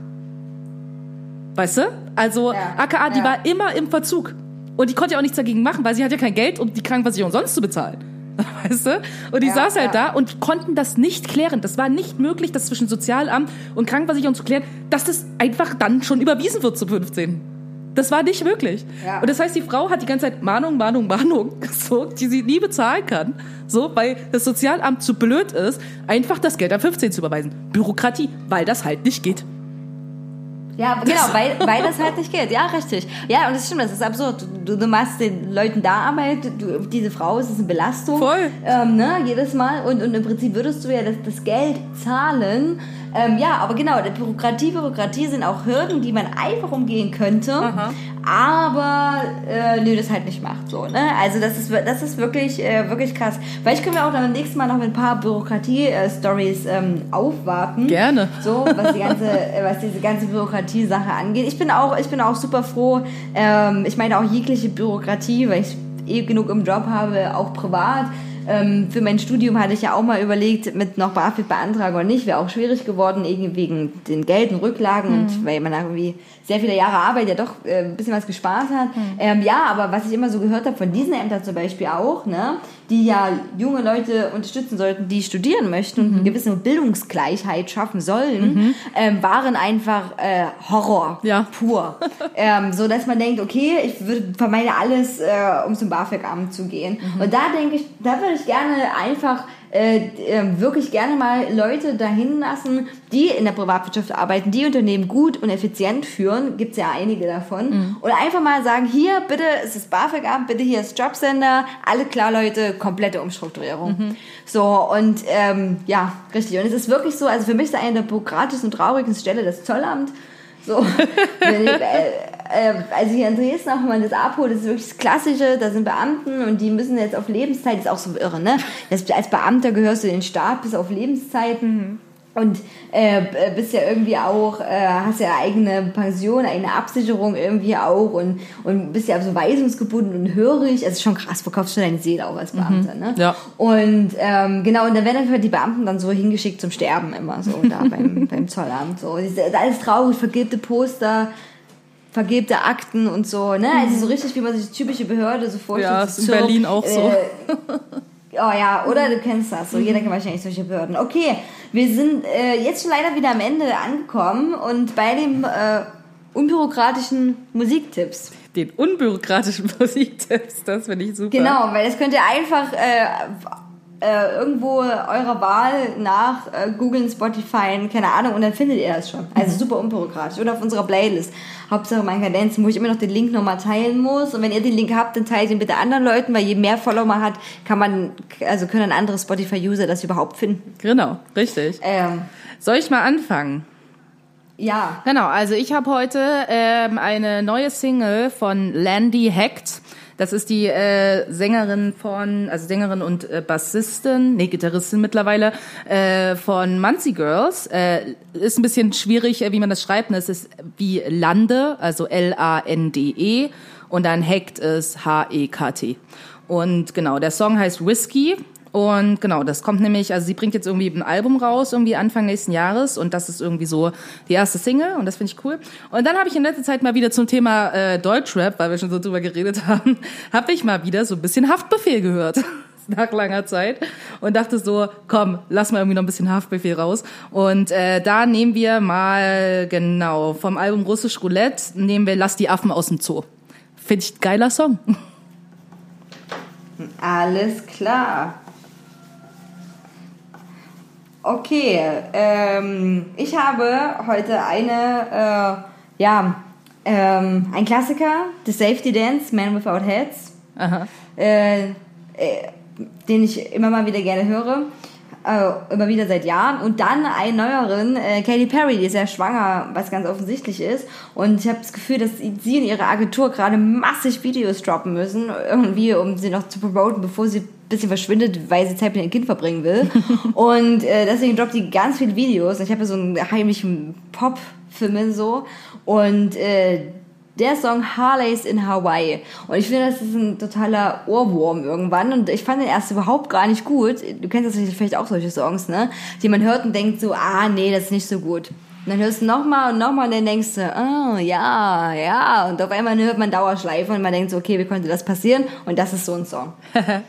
Speaker 2: Weißt du? Also
Speaker 1: Ja,
Speaker 2: AKA, die
Speaker 1: ja.
Speaker 2: war immer im Verzug. Und die konnte ja auch nichts dagegen machen, weil sie hat ja kein Geld, um die Krankenversicherung sonst zu bezahlen. Weißt du? Und die
Speaker 1: Ja,
Speaker 2: saß halt da und konnten das nicht klären. Das war nicht möglich, das zwischen Sozialamt und Krankenversicherung zu klären, dass das einfach dann schon überwiesen wird zum 15. Das war nicht möglich.
Speaker 1: Ja.
Speaker 2: Und das heißt, die Frau hat die ganze Zeit Mahnung, Mahnung, Mahnung, so, die sie nie bezahlen kann. So, weil das Sozialamt zu blöd ist, einfach das Geld am 15 zu überweisen. Bürokratie, weil das halt nicht geht.
Speaker 1: Ja, genau, weil, weil das halt nicht geht. Ja, richtig. Ja, und das stimmt, das ist absurd. Du, du machst den Leuten da Arbeit, du, diese Frau ist eine Belastung.
Speaker 2: Voll.
Speaker 1: Ähm, ne, jedes Mal. Und, und im Prinzip würdest du ja das, das Geld zahlen. Ähm, ja, aber genau, Bürokratie, Bürokratie sind auch Hürden, die man einfach umgehen könnte. Aber äh, nö, das halt nicht macht. So, ne? Also das ist, das ist wirklich, äh, wirklich krass. Vielleicht können wir auch dann nächstes Mal noch mit ein paar Bürokratie-Stories ähm, aufwarten.
Speaker 2: Gerne.
Speaker 1: So, was, die ganze, äh, was diese ganze Bürokratie-Sache angeht. Ich bin auch, ich bin auch super froh. Ähm, ich meine auch jegliche Bürokratie, weil ich eh genug im Job habe, auch privat. Ähm, für mein Studium hatte ich ja auch mal überlegt, mit noch BAföG beantragen oder nicht. Wäre auch schwierig geworden, irgendwie wegen den Geld und Rücklagen und weil man irgendwie sehr viele Jahre Arbeit ja doch äh, ein bisschen was gespart hat. Ähm, ja, aber was ich immer so gehört habe von diesen Ämtern zum Beispiel auch, ne, die ja junge Leute unterstützen sollten, die studieren möchten und eine gewisse Bildungsgleichheit schaffen sollen, ähm, waren einfach äh, Horror
Speaker 2: Ja.
Speaker 1: pur. ähm, so dass man denkt, okay, ich würde vermeide alles, äh, um zum BAföG-Amt zu gehen. Und da denke ich, da würde ich gerne einfach äh, äh, wirklich gerne mal Leute dahin lassen, die in der Privatwirtschaft arbeiten, die Unternehmen gut und effizient führen, gibt's ja einige davon, und einfach mal sagen, hier, bitte ist das BAföG-Amt, bitte hier ist Jobcenter, alle klar, Leute, komplette Umstrukturierung. So, und ähm, ja, richtig. Und es ist wirklich so, also für mich ist eine der bürokratischsten und traurigsten Stelle das Zollamt. So, wenn ich, äh, äh, also hier in Dresden auch, man das abholt, das ist wirklich das Klassische, da sind Beamten und die müssen jetzt auf Lebenszeit, das ist auch so irre, ne? Als Beamter gehörst du den Staat, bist auf Lebenszeit. Und äh, bist ja irgendwie auch, äh, hast ja eigene Pension, eigene Absicherung irgendwie auch und, und bist ja so weisungsgebunden und hörig. Also schon krass, verkaufst du deine Seele auch als Beamter, ne?
Speaker 2: Ja.
Speaker 1: Und ähm, genau, und dann werden einfach die Beamten dann so hingeschickt zum Sterben immer so da beim, beim Zollamt. So. Das ist alles traurig, vergilbte Poster, vergilbte Akten und so, ne? Also so richtig, wie man sich die typische Behörde so vorstellt.
Speaker 2: Ja, ist in Berlin auch so.
Speaker 1: Äh, oh ja, oder du kennst das. So, jeder kennt wahrscheinlich solche Behörden. Okay, wir sind äh, jetzt schon leider wieder am Ende angekommen und bei dem äh, unbürokratischen Musiktipps.
Speaker 2: Den unbürokratischen Musiktipps, das finde ich super.
Speaker 1: Genau, weil das könnt ihr einfach äh, äh, irgendwo eurer Wahl nach äh, googeln, Spotify, keine Ahnung, und dann findet ihr das schon. Also super unbürokratisch. Oder auf unserer Playlist. Hauptsache mein Kadenzen, wo ich immer noch den Link nochmal teilen muss. Und wenn ihr den Link habt, dann teilt ihn bitte anderen Leuten, weil je mehr Follower man hat, kann man, also können andere Spotify-User das überhaupt finden.
Speaker 2: Genau, richtig.
Speaker 1: Ähm,
Speaker 2: Soll ich mal anfangen?
Speaker 1: ja.
Speaker 2: Genau, also ich habe heute ähm, eine neue Single von Landy Hecht. Das ist die äh, Sängerin von, also Sängerin und äh, Bassistin, nee, Gitarristin mittlerweile, äh, von Muncie Girls. Äh, ist ein bisschen schwierig, äh, wie man das schreibt. ne? Es ist wie Lande, also L-A-N-D-E und dann Hecht ist H-E-K-T. Und genau, der Song heißt Whiskey. Und genau, das kommt nämlich, also sie bringt jetzt irgendwie ein Album raus, irgendwie Anfang nächsten Jahres und das ist irgendwie so die erste Single und das finde ich cool. Und dann habe ich in letzter Zeit mal wieder zum Thema äh, Deutschrap, weil wir schon so drüber geredet haben, habe ich mal wieder so ein bisschen Haftbefehl gehört. nach langer Zeit und dachte so, komm, lass mal irgendwie noch ein bisschen Haftbefehl raus. Und äh, da nehmen wir mal, genau, vom Album Russisch Roulette, nehmen wir Lass die Affen aus dem Zoo. Finde ich ein geiler Song.
Speaker 1: Alles klar. Okay, ähm, ich habe heute eine, äh, ja, ähm, ein Klassiker, The Safety Dance, Man Without Heads, äh, äh, den ich immer mal wieder gerne höre, äh, immer wieder seit Jahren. Und dann einen neueren, äh, Katy Perry, die ist ja schwanger, was ganz offensichtlich ist. Und ich habe das Gefühl, dass sie und ihre Agentur gerade massig Videos droppen müssen, irgendwie, um sie noch zu promoten, bevor sie bisschen verschwindet, weil sie Zeit mit ihrem Kind verbringen will. und äh, deswegen droppt die ganz viele Videos. Ich habe ja so einen heimlichen Pop-Film so. Und äh, der Song Harleys in Hawaii. Und ich finde, das ist ein totaler Ohrwurm irgendwann. Und ich fand den erst überhaupt gar nicht gut. Du kennst das vielleicht auch solche Songs, ne? Die man hört und denkt so, ah, nee, das ist nicht so gut. Und dann hörst du nochmal und nochmal und dann denkst du, oh, ja, ja. Und auf einmal hört man Dauerschleife und man denkt so, okay, wie konnte das passieren? Und das ist so ein Song.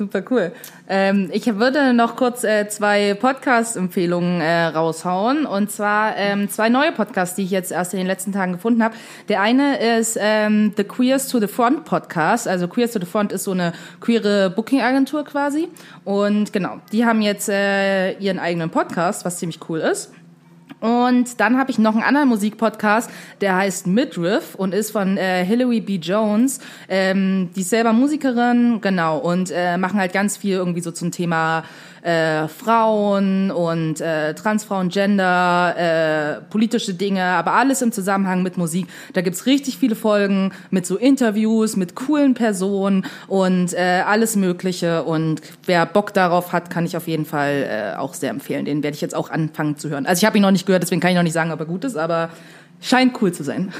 Speaker 2: Super cool. Ähm, ich würde noch kurz äh, zwei Podcast-Empfehlungen äh, raushauen. Und zwar ähm, zwei neue Podcasts, die ich jetzt erst in den letzten Tagen gefunden habe. Der eine ist ähm, The Queers to the Front Podcast. Also Queers to the Front ist so eine queere Booking-Agentur quasi. Und genau, die haben jetzt äh, ihren eigenen Podcast, was ziemlich cool ist. Und dann habe ich noch einen anderen Musikpodcast, der heißt Midriff und ist von äh, Hillary B. Jones. Ähm, die ist selber Musikerin, genau, und äh, machen halt ganz viel irgendwie so zum Thema äh, Frauen und äh, Transfrauen, Gender, äh, politische Dinge, aber alles im Zusammenhang mit Musik. Da gibt's richtig viele Folgen mit so Interviews, mit coolen Personen und äh, alles Mögliche. Und wer Bock darauf hat, kann ich auf jeden Fall äh, auch sehr empfehlen. Den werde ich jetzt auch anfangen zu hören. Also ich habe ihn noch nicht gehört, deswegen kann ich noch nicht sagen, ob er gut ist, aber scheint cool zu sein.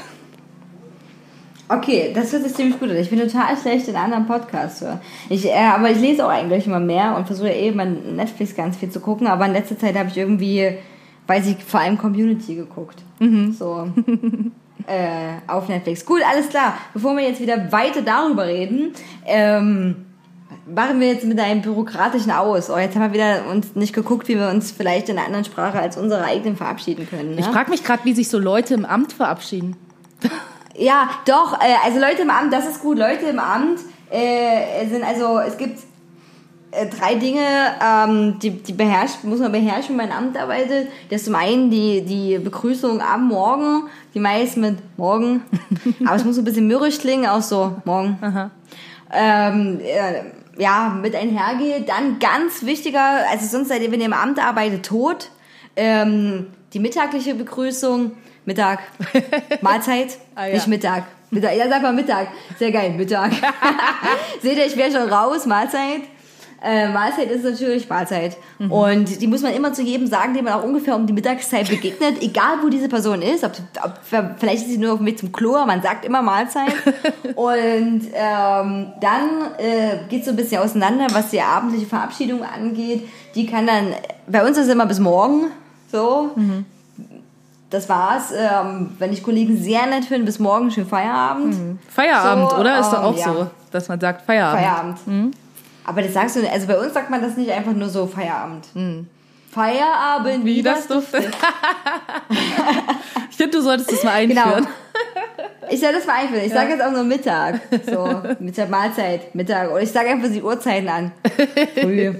Speaker 1: Okay, das hört sich ziemlich gut an. Ich bin total schlecht in anderen Podcasts hören. Ich, äh, aber ich lese auch eigentlich immer mehr und versuche eben an Netflix ganz viel zu gucken. Aber in letzter Zeit habe ich irgendwie, weiß ich, vor allem Community geguckt. So. äh, auf Netflix. Cool, alles klar. Bevor wir jetzt wieder weiter darüber reden, ähm, machen wir jetzt mit einem bürokratischen aus. Oh, jetzt haben wir wieder uns nicht geguckt, wie wir uns vielleicht in einer anderen Sprache als unsere eigenen verabschieden können. Ne?
Speaker 2: Ich frage mich gerade, wie sich so Leute im Amt verabschieden.
Speaker 1: Ja, doch, äh, also Leute im Amt, das ist gut. Leute im Amt äh, sind also, es gibt äh, drei Dinge, ähm, die, die beherrscht, muss man beherrschen, wenn man im Amt arbeitet. Das ist zum einen die, die Begrüßung am Morgen, die meist mit Morgen, aber es muss so ein bisschen mürrisch klingen, auch so Morgen. Ähm, äh, ja, mit einhergeht. Dann ganz wichtiger, also sonst seid ihr, wenn ihr im Amt arbeitet, tot. Ähm, die mittagliche Begrüßung, Mittag, Mahlzeit,
Speaker 2: Ah, ja.
Speaker 1: nicht Mittag. Mittag. Ja, sag mal Mittag. Sehr geil, Mittag. Seht ihr, ich wäre schon raus, Mahlzeit. Äh, Mahlzeit ist natürlich Mahlzeit.
Speaker 2: Mhm.
Speaker 1: Und die muss man immer zu jedem sagen, dem man auch ungefähr um die Mittagszeit begegnet, egal wo diese Person ist. Ob, ob, vielleicht ist sie nur auf dem Weg zum Klo, aber man sagt immer Mahlzeit. Und ähm, dann äh, geht so ein bisschen auseinander, was die abendliche Verabschiedung angeht. Die kann dann, bei uns ist es immer bis morgen so.
Speaker 2: Mhm.
Speaker 1: Das war's. Ähm, wenn ich Kollegen sehr nett finde, bis morgen schön Feierabend.
Speaker 2: Feierabend,
Speaker 1: So,
Speaker 2: oder? Ist doch
Speaker 1: ähm,
Speaker 2: auch
Speaker 1: ja.
Speaker 2: so, dass man sagt Feierabend.
Speaker 1: Feierabend. Aber das sagst du, also bei uns sagt man das nicht einfach nur so Feierabend. Feierabend, wie, das duftet.
Speaker 2: Ich finde, du solltest das mal
Speaker 1: Genau.
Speaker 2: einführen.
Speaker 1: Ich soll das mal einführen. Ich sage jetzt auch nur Mittag. So, Mittag, Mahlzeit, Mittag. Oder ich sage einfach die Uhrzeiten an. Früh.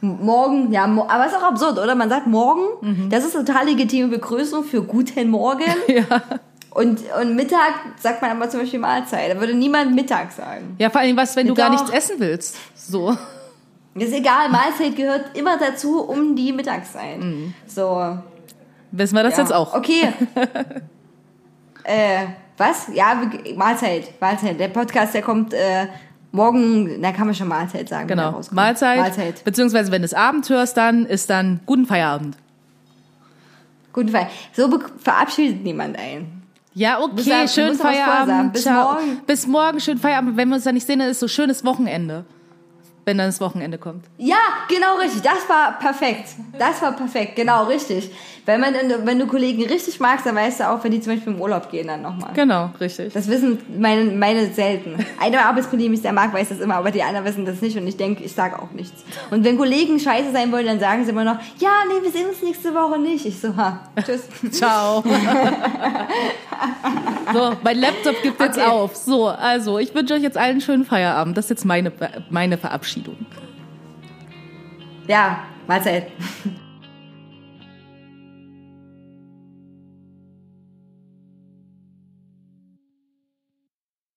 Speaker 1: Morgen, ja, aber ist auch absurd, oder? Man sagt morgen, das ist total legitime Begrüßung für guten Morgen.
Speaker 2: Ja.
Speaker 1: Und, und Mittag sagt man aber zum Beispiel Mahlzeit. Da würde niemand Mittag sagen.
Speaker 2: ja, vor allem was, wenn du gar
Speaker 1: Doch.
Speaker 2: nichts essen willst. So.
Speaker 1: Ist egal, Mahlzeit gehört immer dazu um die Mittagszeit. So.
Speaker 2: Wissen wir das
Speaker 1: ja.
Speaker 2: jetzt auch.
Speaker 1: Okay. äh, was? Ja, Mahlzeit, Mahlzeit. Der Podcast, der kommt äh, morgen, da kann man schon Mahlzeit sagen.
Speaker 2: Genau. Mahlzeit.
Speaker 1: Mahlzeit.
Speaker 2: Beziehungsweise, wenn du es Abend hörst, dann ist dann guten Feierabend.
Speaker 1: Guten Fall. So verabschiedet niemand ein.
Speaker 2: Ja, okay, schönen. Feierabend.
Speaker 1: Bis morgen.
Speaker 2: Bis morgen, schönen Feierabend. Wenn wir uns dann nicht sehen, dann ist so schönes Wochenende. Wenn dann das Wochenende kommt.
Speaker 1: Ja, genau richtig. Das war perfekt. Das war perfekt. Genau richtig. Wenn man, wenn du Kollegen richtig magst, dann weißt du auch, wenn die zum Beispiel im Urlaub gehen, dann nochmal.
Speaker 2: Genau, richtig.
Speaker 1: Das wissen meine, meine selten. Eine Arbeitskollege, die mich sehr mag, weiß das immer, aber die anderen wissen das nicht und ich denke, ich sage auch nichts. Und wenn Kollegen scheiße sein wollen, dann sagen sie immer noch, ja, nee, wir sehen uns nächste Woche nicht. Ich so, ha, tschüss.
Speaker 2: Ciao. so, mein Laptop gibt jetzt
Speaker 1: Okay.
Speaker 2: auf. So, also, ich wünsche euch jetzt allen einen schönen Feierabend. Das ist jetzt meine, meine Verabschiedung.
Speaker 1: Ja, Mahlzeit.